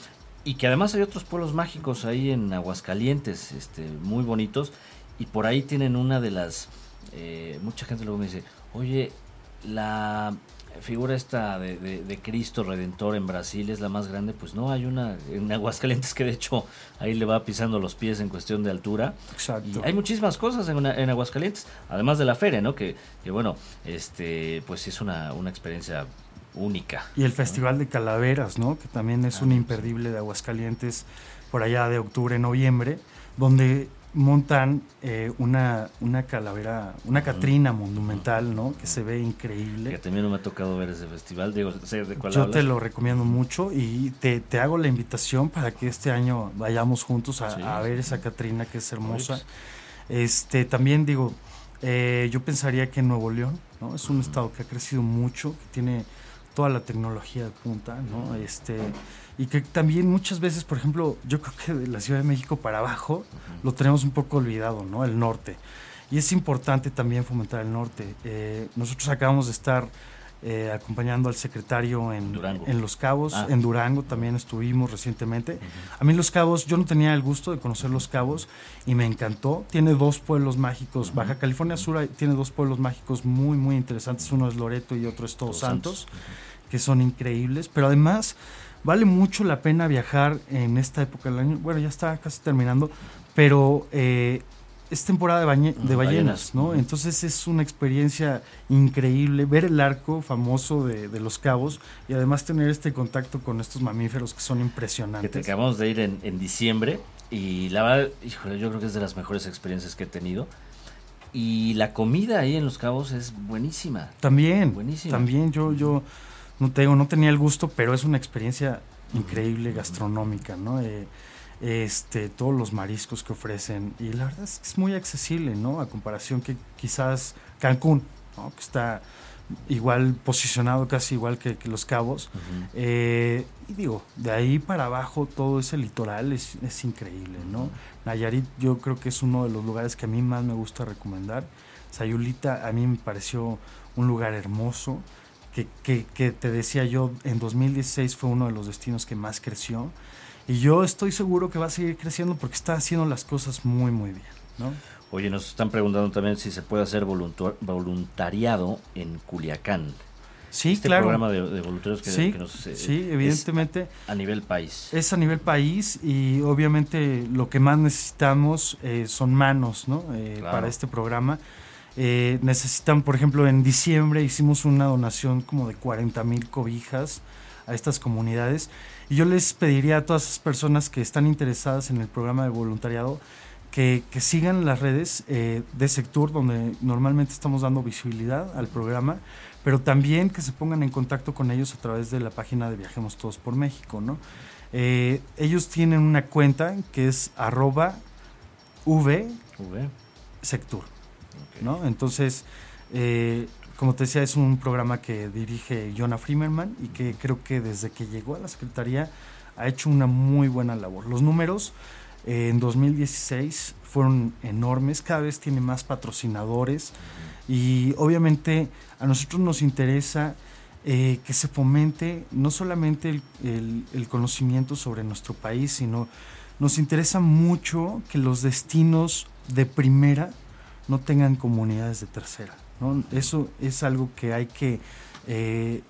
Y que además hay otros pueblos mágicos ahí en Aguascalientes, este, muy bonitos. Y por ahí tienen una de las... Eh, mucha gente luego me dice, oye, la figura esta de, Cristo Redentor en Brasil es la más grande, pues no, hay una en Aguascalientes que de hecho ahí le va pisando los pies en cuestión de altura. Exacto. hay muchísimas cosas en, en, Aguascalientes, además de la feria, ¿no? Que, que bueno, este, pues es una, una experiencia única. Y el Festival de Calaveras, ¿no? Que también es ah, un imperdible de Aguascalientes por allá de octubre, noviembre, donde montan eh, una, una calavera, una Catrina monumental, ¿no? Que se ve increíble. Que también no me ha tocado ver ese festival, digo, sé de cuál Yo te lo recomiendo mucho y te, te, hago la invitación para que este año vayamos juntos a, ver esa Catrina que es hermosa. Este, también digo, eh, yo pensaría que Nuevo León, ¿no? Es un estado que ha crecido mucho, que tiene toda la tecnología de punta, ¿no? Este, y que también muchas veces, por ejemplo, yo creo que de la Ciudad de México para abajo lo tenemos un poco olvidado, ¿no? El norte. Y es importante también fomentar el norte. Eh, nosotros acabamos de estar eh, acompañando al secretario en, en Los Cabos, ah. en Durango también estuvimos recientemente. A mí Los Cabos, yo no tenía el gusto de conocer Los Cabos y me encantó. Tiene dos pueblos mágicos. Baja California Sur tiene dos pueblos mágicos muy, muy interesantes. Uno es Loreto y otro es Todos, Santos, que son increíbles. Pero además vale mucho la pena viajar en esta época del año. Bueno, ya está casi terminando, pero... Eh, es temporada de, de ballenas, ¿no? Entonces es una experiencia increíble ver el arco famoso de, Los Cabos y además tener este contacto con estos mamíferos que son impresionantes. Que acabamos de ir en, diciembre y la verdad, híjole, yo creo que es de las mejores experiencias que he tenido. Y la comida ahí en Los Cabos es buenísima. También, buenísima. También yo, yo no tengo, no tenía el gusto, pero es una experiencia increíble gastronómica, ¿no? Eh, este, todos los mariscos que ofrecen y la verdad es que es muy accesible, ¿no? A comparación que quizás Cancún, ¿no? Que está igual posicionado casi igual que, Los Cabos. Eh, y digo, de ahí para abajo todo ese litoral es, es increíble, ¿no? Nayarit yo creo que es uno de los lugares que a mí más me gusta recomendar. Sayulita a mí me pareció un lugar hermoso, que, que, que te decía yo, en 2016 fue uno de los destinos que más creció. Y yo estoy seguro que va a seguir creciendo porque está haciendo las cosas muy, muy bien, ¿no? Oye, nos están preguntando también si se puede hacer voluntariado en Culiacán. Sí, este claro. programa de, voluntarios que, sí, nos, eh, sí, evidentemente. a nivel país. Es a nivel país y obviamente lo que más necesitamos eh, son manos, ¿no? Eh, para este programa. Necesitan, por ejemplo, en diciembre hicimos una donación como de 40 mil cobijas a estas comunidades. Y yo les pediría a todas esas personas que están interesadas en el programa de voluntariado que, sigan las redes eh, de Sector, donde normalmente estamos dando visibilidad al programa, pero también que se pongan en contacto con ellos a través de la página de Viajemos Todos por México, ¿no? Eh, ellos tienen una cuenta que es arroba v, Sectur, Entonces, eh, como te decía, es un programa que dirige Jonah Freeman y que creo que desde que llegó a la Secretaría ha hecho una muy buena labor. Los números en 2016 fueron enormes, cada vez tiene más patrocinadores y obviamente a nosotros nos interesa eh, que se fomente no solamente el, conocimiento sobre nuestro país, sino nos interesa mucho que los destinos de primera no tengan comunidades de tercera. Eso es algo que hay que eh,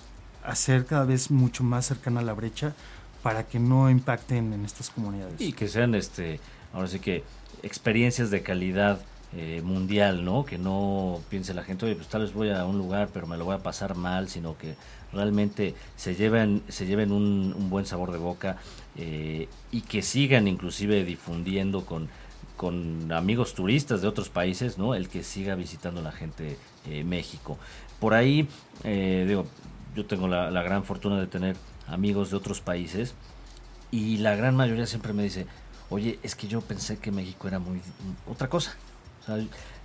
hacer cada vez mucho más cercana a la brecha para que no impacten en estas comunidades. Y que sean, este, ahora sí que, experiencias de calidad eh, mundial, ¿no? Que no piense la gente, oye, pues tal vez voy a un lugar, pero me lo voy a pasar mal, sino que realmente se lleven, se lleven un, buen sabor de boca eh, y que sigan inclusive difundiendo con, con amigos turistas de otros países, ¿no? El que siga visitando la gente eh, México. Por ahí, digo, yo tengo la, gran fortuna de tener amigos de otros países y la gran mayoría siempre me dice, oye, es que yo pensé que México era muy otra cosa.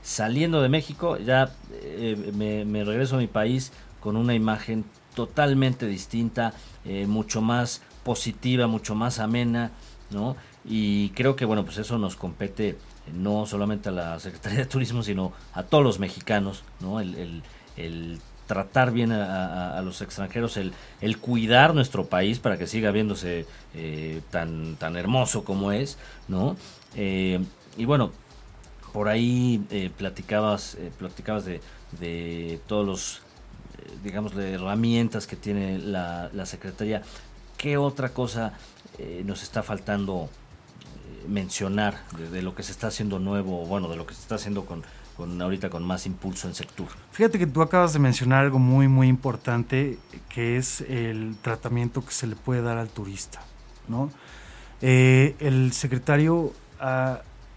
saliendo de México ya eh, me, regreso a mi país con una imagen totalmente distinta, eh, mucho más positiva, mucho más amena, ¿no? Y creo que, bueno, pues eso nos compete no solamente a la Secretaría de Turismo, sino a todos los mexicanos, ¿no? El, el, tratar bien a, los extranjeros, el, el, cuidar nuestro país para que siga viéndose eh, tan, tan hermoso como es, ¿no? Eh, y bueno, por ahí eh, platicabas, platicabas de, de todos los, digamos, de herramientas que tiene la, la Secretaría. ¿Qué otra cosa nos está faltando mencionar de, lo que se está haciendo nuevo, bueno, de lo que se está haciendo con con ahorita con más impulso en sector. Fíjate que tú acabas de mencionar algo muy muy importante que es el tratamiento que se le puede dar al turista, ¿no? Eh, el secretario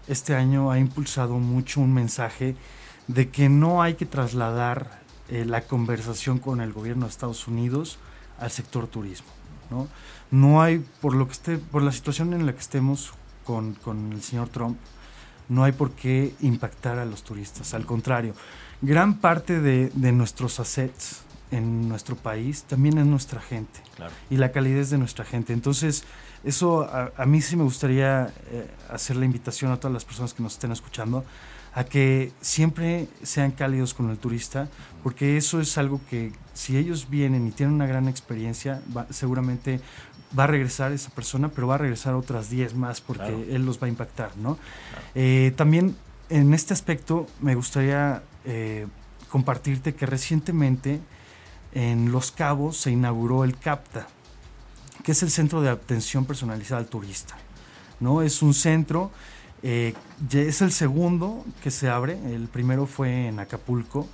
este año ha impulsado mucho un mensaje de que no hay que trasladar eh, la conversación con el gobierno de Estados Unidos al sector turismo, ¿no? No hay por lo que esté por la situación en la que estemos con, con el señor Trump no hay por qué impactar a los turistas. Al contrario, gran parte de, nuestros assets en nuestro país también es nuestra gente y la calidez de nuestra gente. Entonces, eso a, mí sí me gustaría eh, hacer la invitación a todas las personas que nos estén escuchando a que siempre sean cálidos con el turista, porque eso es algo que si ellos vienen y tienen una gran experiencia, seguramente va a regresar esa persona, pero va a regresar otras 10 más porque él los va a impactar, ¿no? Eh, también en este aspecto me gustaría eh, compartirte que recientemente en Los Cabos se inauguró el CAPTA, que es el Centro de Atención Personalizada al Turista, ¿no? Es un centro, eh, es el segundo que se abre, el primero fue en Acapulco,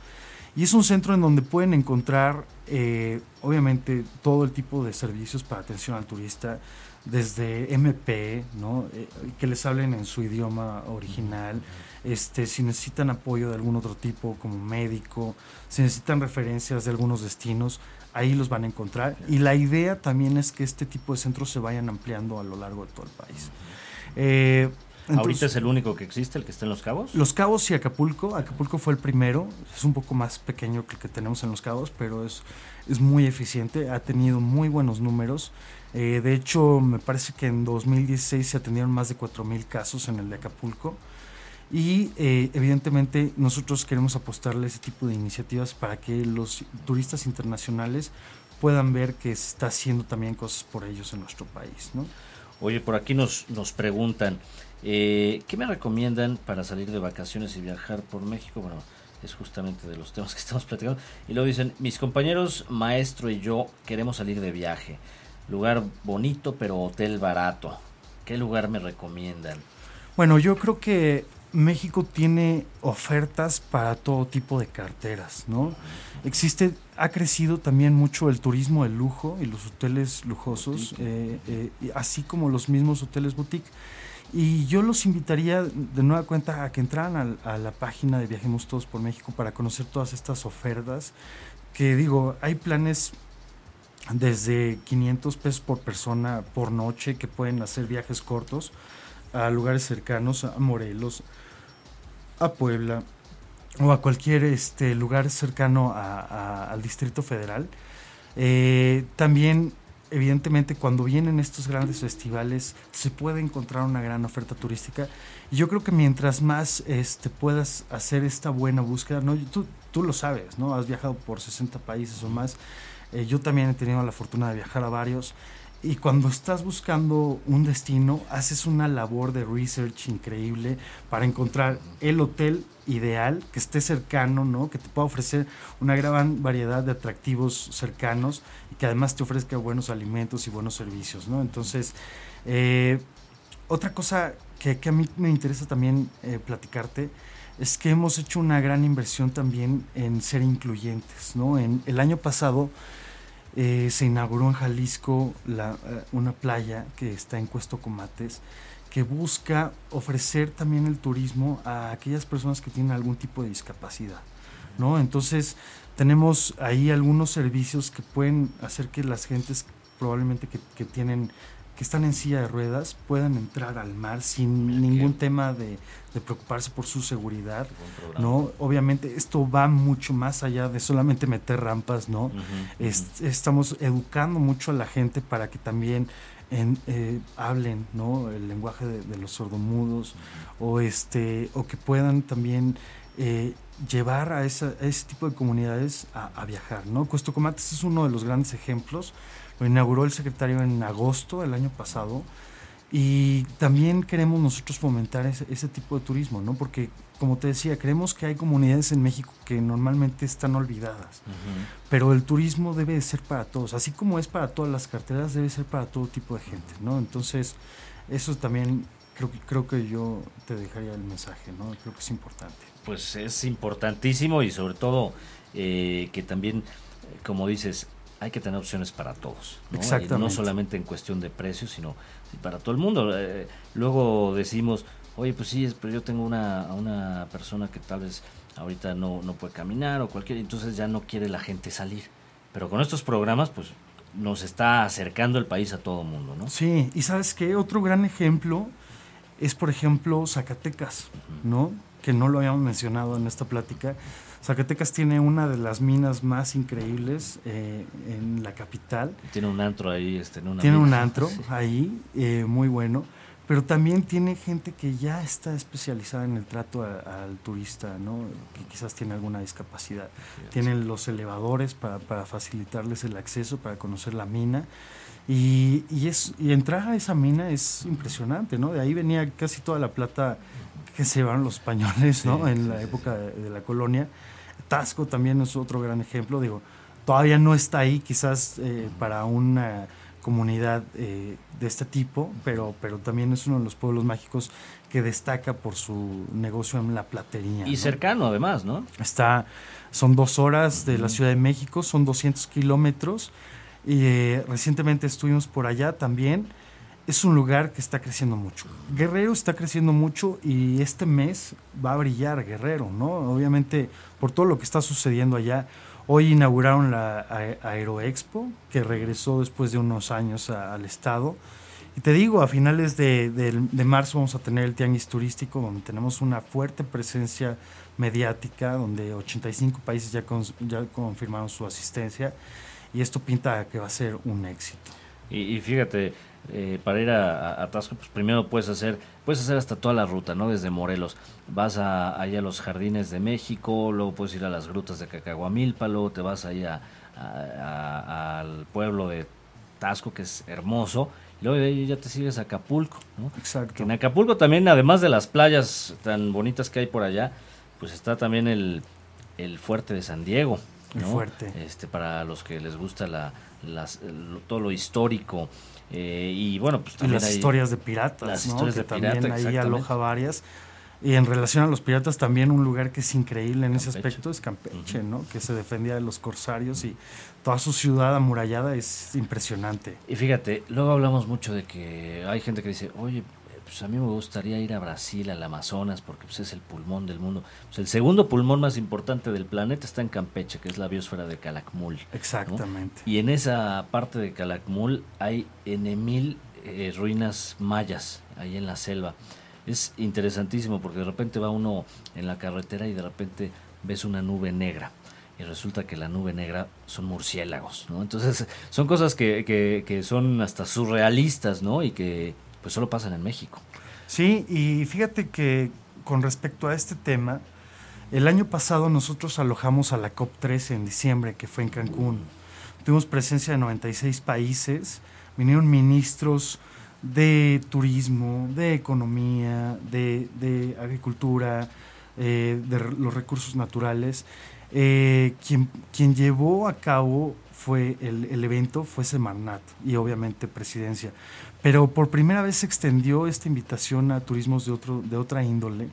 y es un centro en donde pueden encontrar, eh, obviamente, todo el tipo de servicios para atención al turista, desde MP, ¿no? Eh, que les hablen en su idioma original, este, si necesitan apoyo de algún otro tipo, como médico, si necesitan referencias de algunos destinos, ahí los van a encontrar. Y la idea también es que este tipo de centros se vayan ampliando a lo largo de todo el país. Eh, ¿Ahorita es el único que existe, el que está en Los Cabos? Los Cabos y Acapulco. Acapulco fue el primero. Es un poco más pequeño que el que tenemos en Los Cabos, pero es, es muy eficiente. Ha tenido muy buenos números. Eh, de hecho, me parece que en 2016 se atendieron más de 4.000 casos en el de Acapulco. Y eh, evidentemente nosotros queremos apostarle a ese tipo de iniciativas para que los turistas internacionales puedan ver que se está haciendo también cosas por ellos en nuestro país. ¿no? Oye, por aquí nos, nos preguntan, eh, ¿qué me recomiendan para salir de vacaciones y viajar por México? Bueno, es justamente de los temas que estamos platicando. Y luego dicen, mis compañeros maestro y yo queremos salir de viaje. Lugar bonito, pero hotel barato. ¿Qué lugar me recomiendan? Bueno, yo creo que México tiene ofertas para todo tipo de carteras, ¿no? Existe, ha crecido también mucho el turismo de lujo y los hoteles lujosos, eh, eh, así como los mismos hoteles boutique. Y yo los invitaría de nueva cuenta a que entraran a, la página de Viajemos Todos por México para conocer todas estas ofertas. Que digo, hay planes desde 500 pesos por persona por noche que pueden hacer viajes cortos a lugares cercanos, a Morelos, a Puebla o a cualquier este, lugar cercano al Distrito Federal. Eh, también, evidentemente, cuando vienen estos grandes festivales, se puede encontrar una gran oferta turística. Y yo creo que mientras más este, puedas hacer esta buena búsqueda, ¿no? tú, tú lo sabes, ¿no? Has viajado por 60 países o más. Eh, yo también he tenido la fortuna de viajar a varios. Y cuando estás buscando un destino, haces una labor de research increíble para encontrar el hotel ideal, que esté cercano, ¿no? Que te pueda ofrecer una gran variedad de atractivos cercanos y que además te ofrezca buenos alimentos y buenos servicios, ¿no? Entonces, eh, otra cosa que, a mí me interesa también eh, platicarte es que hemos hecho una gran inversión también en ser incluyentes, ¿no? En el año pasado eh, se inauguró en Jalisco eh, una playa que está en Cuesto Comates que busca ofrecer también el turismo a aquellas personas que tienen algún tipo de discapacidad. ¿no? Entonces tenemos ahí algunos servicios que pueden hacer que las gentes probablemente que tienen que están en silla de ruedas puedan entrar al mar sin ningún tema de, de, preocuparse por su seguridad, ¿no? Obviamente esto va mucho más allá de solamente meter rampas, ¿no? Uh -huh, es, estamos educando mucho a la gente para que también en, eh, hablen, ¿no? El lenguaje de, de los sordomudos uh -huh. o este o que puedan también eh, llevar a, esa, a, ese tipo de comunidades a, a viajar, ¿no? Cuesto Comates es uno de los grandes ejemplos lo inauguró el secretario en agosto del año pasado y también queremos nosotros fomentar ese, ese, tipo de turismo, ¿no? Porque, como te decía, creemos que hay comunidades en México que normalmente están olvidadas, uh -huh. pero el turismo debe de ser para todos, así como es para todas las carteras, debe ser para todo tipo de gente, ¿no? Entonces, eso también creo que, creo que yo te dejaría el mensaje, ¿no? Creo que es importante. Pues es importantísimo y sobre todo eh, que también, como dices, hay que tener opciones para todos. ¿no? Exactamente. Y no solamente en cuestión de precios, sino para todo el mundo. Eh, luego decimos, oye, pues sí, pero yo tengo una, una persona que tal vez ahorita no, no puede caminar o cualquier, entonces ya no quiere la gente salir. Pero con estos programas, pues nos está acercando el país a todo el mundo, ¿no? Sí, y sabes qué, otro gran ejemplo es, por ejemplo, Zacatecas, uh -huh. ¿no? Que no lo habíamos mencionado en esta plática. Zacatecas tiene una de las minas más increíbles eh, en la capital. Tiene un antro ahí. Este, en una tiene mina. un antro sí. ahí, eh, muy bueno. Pero también tiene gente que ya está especializada en el trato a, al turista, ¿no? que quizás tiene alguna discapacidad. Sí, Tienen sí. los elevadores para, para, facilitarles el acceso, para conocer la mina. Y, y, es, y entrar a esa mina es impresionante, ¿no? De ahí venía casi toda la plata que se llevaron los españoles, ¿no? en la época de, de la colonia. Tasco también es otro gran ejemplo. Digo, todavía no está ahí quizás eh, para una comunidad eh, de este tipo, pero, pero también es uno de los pueblos mágicos que destaca por su negocio en la platería. Y ¿no? cercano además, ¿no? Está, son dos horas de la Ciudad de México, son 200 kilómetros. Y eh, recientemente estuvimos por allá también. Es un lugar que está creciendo mucho. Guerrero está creciendo mucho y este mes va a brillar Guerrero, ¿no? Obviamente por todo lo que está sucediendo allá. Hoy inauguraron la Aeroexpo, que regresó después de unos años al estado. Y te digo, a finales de, de, marzo vamos a tener el Tianguis Turístico, donde tenemos una fuerte presencia mediática, donde 85 países ya, ya confirmaron su asistencia. Y esto pinta que va a ser un éxito. Y, fíjate, eh, para ir a, a, Tasco, pues primero puedes hacer, puedes hacer hasta toda la ruta, ¿no? Desde Morelos. Vas a, allá a los jardines de México, luego puedes ir a las grutas de Cacahuamilpa, luego te vas allá al pueblo de Tasco, que es hermoso, luego de ahí ya te sigues a Acapulco, ¿no? Exacto. en Acapulco también, además de las playas tan bonitas que hay por allá, pues está también el, el fuerte de San Diego. El fuerte. Este, para los que les gusta la, las, todo lo histórico. Eh, y bueno, pues también las historias de piratas, las historias de también ahí aloja varias. Y en relación a los piratas, también un lugar que es increíble en ese aspecto es Campeche, ¿no? Que se defendía de los corsarios y toda su ciudad amurallada es impresionante. Y fíjate, luego hablamos mucho de que hay gente que dice, oye, pues a mí me gustaría ir a Brasil, al Amazonas, porque pues es el pulmón del mundo. Pues el segundo pulmón más importante del planeta está en Campeche, que es la biosfera de Calakmul. Exactamente. Y en esa parte de Calakmul hay N mil eh, ruinas mayas, ahí en la selva. Es interesantísimo porque de repente va uno en la carretera y de repente ves una nube negra y resulta que la nube negra son murciélagos, ¿no? Entonces son cosas que, que, que, son hasta surrealistas, ¿no? Y que pues solo pasan en México. Sí, y fíjate que con respecto a este tema, el año pasado nosotros alojamos a la COP13 en diciembre, que fue en Cancún. Tuvimos presencia de 96 países, vinieron ministros de turismo, de economía, de, agricultura, eh, de los recursos naturales. Eh, quien, quien llevó a cabo fue el, el, evento fue Semarnat y obviamente presidencia. Pero por primera vez se extendió esta invitación a turismos de, otro, de otra índole,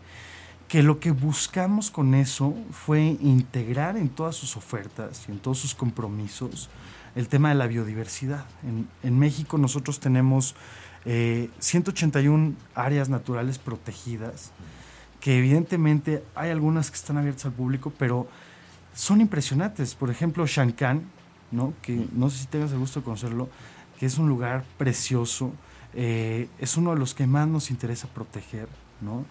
que lo que buscamos con eso fue integrar en todas sus ofertas y en todos sus compromisos el tema de la biodiversidad. En, en México nosotros tenemos 181 eh, áreas naturales protegidas, que evidentemente hay algunas que están abiertas al público, pero son impresionantes. Por ejemplo, Shankan, ¿no? que no sé si tengas el gusto de conocerlo, que es un lugar precioso, eh, es uno de los que más nos interesa proteger, ¿no?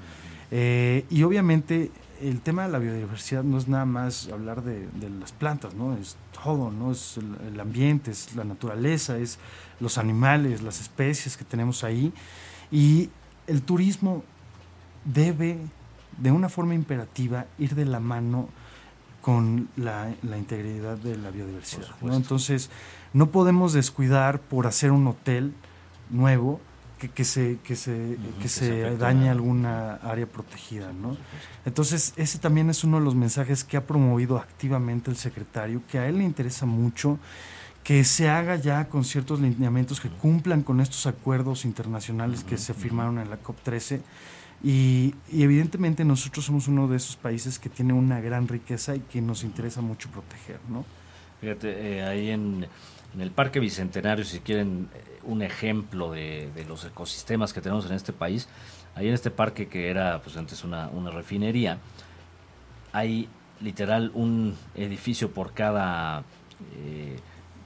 Eh, y obviamente el tema de la biodiversidad no es nada más hablar de, las plantas, ¿no? Es todo, ¿no? Es el, ambiente, es la naturaleza, es los animales, las especies que tenemos ahí. Y el turismo debe, de una forma imperativa, ir de la mano con la, integridad de la biodiversidad. ¿no? Entonces, no podemos descuidar por hacer un hotel nuevo que, que se, que se, que, se, dañe alguna área protegida. ¿no? Entonces, ese también es uno de los mensajes que ha promovido activamente el secretario, que a él le interesa mucho que se haga ya con ciertos lineamientos que cumplan con estos acuerdos internacionales que se firmaron en la COP13 y, evidentemente nosotros somos uno de esos países que tiene una gran riqueza y que nos interesa mucho proteger, ¿no? Fíjate, eh, ahí en, el Parque Bicentenario, si quieren eh, un ejemplo de, los ecosistemas que tenemos en este país, ahí en este parque que era pues antes una, refinería, hay literal un edificio por cada... Eh,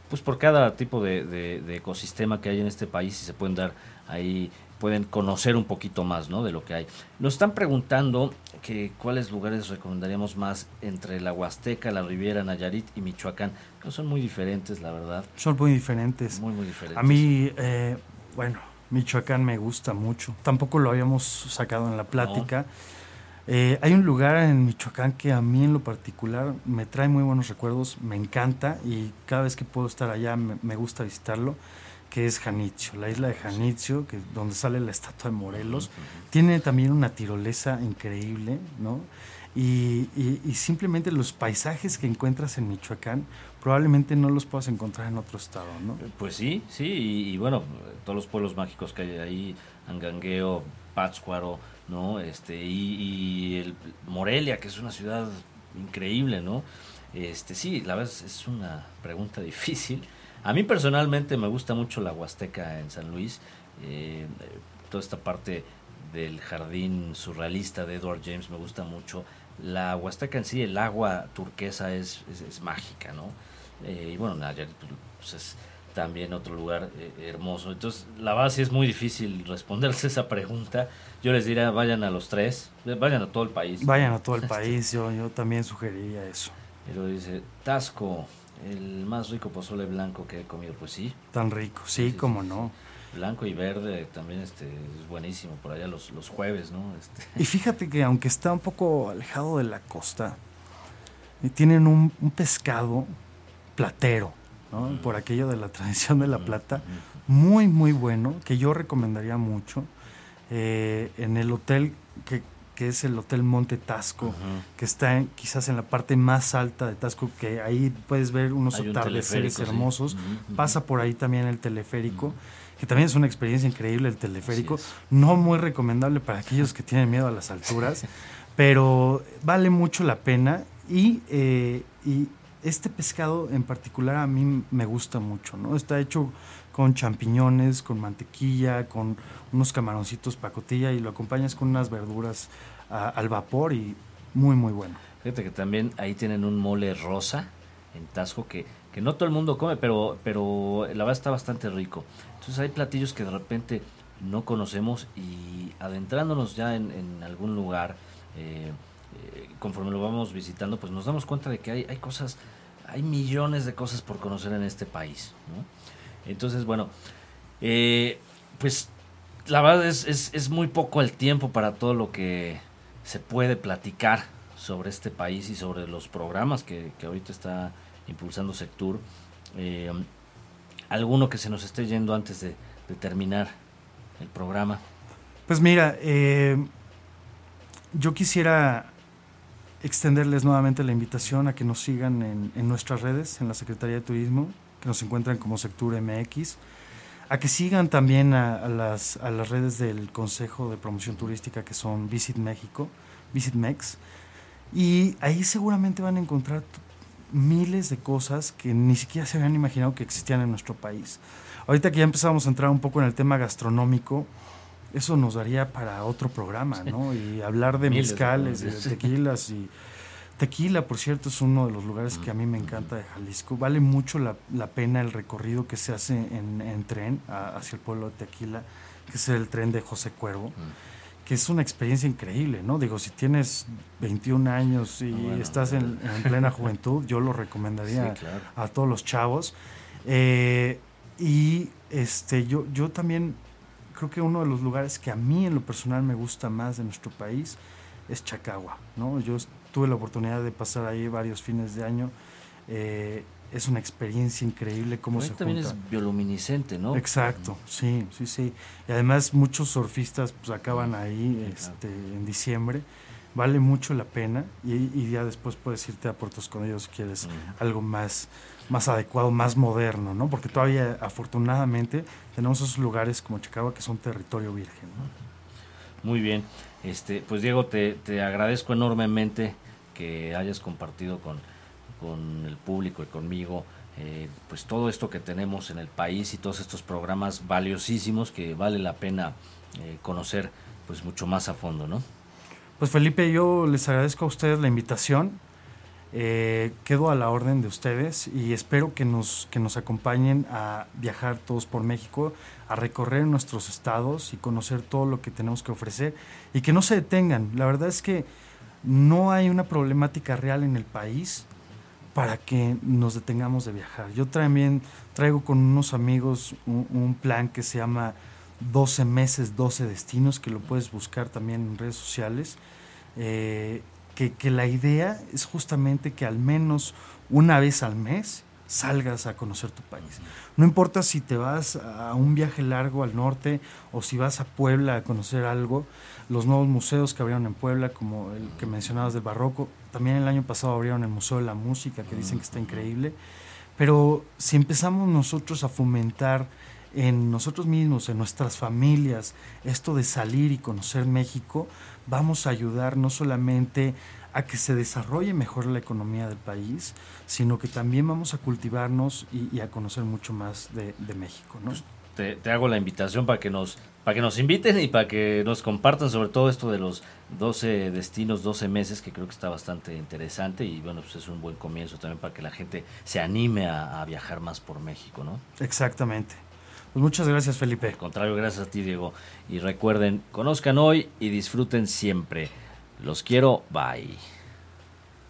pues por cada tipo de, ecosistema que hay en este país y se pueden dar ahí pueden conocer un poquito más ¿no? de lo que hay. Nos están preguntando que cuáles lugares recomendaríamos más entre la Huasteca, la Riviera, Nayarit y Michoacán. No son muy diferentes, la verdad. Son muy diferentes. Muy, muy diferentes. A mí, eh, bueno, Michoacán me gusta mucho. Tampoco lo habíamos sacado en la plática. Eh, hay un lugar en Michoacán que a mí en lo particular me trae muy buenos recuerdos, me encanta y cada vez que puedo estar allá me gusta visitarlo que es Janitzio, la isla de Janitzio, que donde sale la estatua de Morelos. Tiene también una tirolesa increíble, ¿no? Y, simplemente los paisajes que encuentras en Michoacán probablemente no los puedas encontrar en otro estado, ¿no? Pues sí, sí, y, bueno, todos los pueblos mágicos que hay ahí, Angangueo, Pátzcuaro, ¿no? Este, y, el Morelia, que es una ciudad increíble, ¿no? Este, sí, la verdad es una pregunta difícil, a mí personalmente me gusta mucho la Huasteca en San Luis, eh, toda esta parte del jardín surrealista de Edward James me gusta mucho. La Huasteca en sí, el agua turquesa es, es, mágica, ¿no? Eh, y bueno, Nayarit pues, es también otro lugar eh, hermoso. Entonces, la base es muy difícil responderse esa pregunta. Yo les diría, vayan a los tres, vayan a todo el país. Vayan a todo el país, yo, yo también sugeriría eso. Pero dice, Tasco, el más rico pozole blanco que he comido, pues sí. Tan rico, sí, como no. Blanco y verde también este, es buenísimo, por allá los, los jueves, ¿no? Este. Y fíjate que aunque está un poco alejado de la costa, eh, tienen un, pescado platero, ¿no? Por aquello de la tradición de la plata, muy, muy bueno, que yo recomendaría mucho. Eh, en el hotel que que es el Hotel Monte Tasco, que está quizás en la parte más alta de Tasco, que ahí puedes ver unos atardeceres hermosos. Pasa por ahí también el teleférico, que también es una experiencia increíble el teleférico. No muy recomendable para aquellos que tienen miedo a las alturas, pero vale mucho la pena. Y, eh, y este pescado en particular a mí me gusta mucho, ¿no? Está hecho con champiñones, con mantequilla, con unos camaroncitos pacotilla y lo acompañas con unas verduras al vapor y muy, muy bueno. Fíjate que también ahí tienen un mole rosa en Tasco que, que no todo el mundo come, pero, pero la verdad está bastante rico. Entonces hay platillos que de repente no conocemos y adentrándonos ya en, algún lugar, eh, eh, conforme lo vamos visitando, pues nos damos cuenta de que hay, hay cosas, hay millones de cosas por conocer en este país. ¿no? Entonces, bueno, eh, pues la verdad es, es, muy poco el tiempo para todo lo que se puede platicar sobre este país y sobre los programas que, ahorita está impulsando Sectur. Eh, ¿Alguno que se nos esté yendo antes de, terminar el programa? Pues mira, eh, yo quisiera extenderles nuevamente la invitación a que nos sigan en nuestras redes, en la Secretaría de Turismo, que nos encuentran como Sectura MX, a que sigan también a, las, a las redes del Consejo de Promoción Turística que son Visit México, Visit Mex, y ahí seguramente van a encontrar miles de cosas que ni siquiera se habían imaginado que existían en nuestro país. Ahorita que ya empezamos a entrar un poco en el tema gastronómico, eso nos daría para otro programa, ¿no? Y hablar de mezcales, de tequilas y Tequila, por cierto, es uno de los lugares que a mí me encanta de Jalisco. Vale mucho la, pena el recorrido que se hace en, tren hacia el pueblo de Tequila, que es el tren de José Cuervo, que es una experiencia increíble, ¿no? Digo, si tienes 21 años y ah, estás en, plena juventud, yo lo recomendaría a todos los chavos. Eh, y este, yo, yo también creo que uno de los lugares que a mí en lo personal me gusta más de nuestro país es Chacagua, ¿no? Yo tuve la oportunidad de pasar ahí varios fines de año. Eh, es una experiencia increíble cómo se también es bioluminiscente, ¿no? Exacto, sí, sí, sí. Y además muchos surfistas pues acaban ahí este, en diciembre. Vale mucho la pena y, ya después puedes irte a Puerto Escondido si quieres algo más, más adecuado, más moderno, ¿no? Porque todavía afortunadamente tenemos esos lugares como Chicagua que son territorio virgen, Muy bien. Este, pues Diego, te, te agradezco enormemente que hayas compartido con, el público y conmigo eh, pues todo esto que tenemos en el país y todos estos programas valiosísimos que vale la pena eh, conocer pues mucho más a fondo, ¿no? Pues Felipe, yo les agradezco a ustedes la invitación. Eh, quedo a la orden de ustedes y espero que nos, que nos acompañen a viajar todos por México, a recorrer nuestros estados y conocer todo lo que tenemos que ofrecer y que no se detengan. La verdad es que no hay una problemática real en el país para que nos detengamos de viajar. Yo también traigo con unos amigos un, plan que se llama 12 meses, 12 destinos, que lo puedes buscar también en redes sociales. Eh, que, la idea es justamente que al menos una vez al mes salgas a conocer tu país. No importa si te vas a un viaje largo al norte o si vas a Puebla a conocer algo, los nuevos museos que abrieron en Puebla, como el que mencionabas del barroco, también el año pasado abrieron el Museo de la Música, que dicen que está increíble, pero si empezamos nosotros a fomentar en nosotros mismos, en nuestras familias, esto de salir y conocer México, vamos a ayudar no solamente a que se desarrolle mejor la economía del país, sino que también vamos a cultivarnos y, a conocer mucho más de, México. ¿no? Pues, te, te hago la invitación para que nos para que nos inviten y para que nos compartan sobre todo esto de los 12 destinos, 12 meses, que creo que está bastante interesante y bueno, pues es un buen comienzo también para que la gente se anime a, viajar más por México, ¿no? Exactamente. Pues muchas gracias, Felipe. Al contrario, gracias a ti, Diego. Y recuerden, conozcan hoy y disfruten siempre. Los quiero, bye.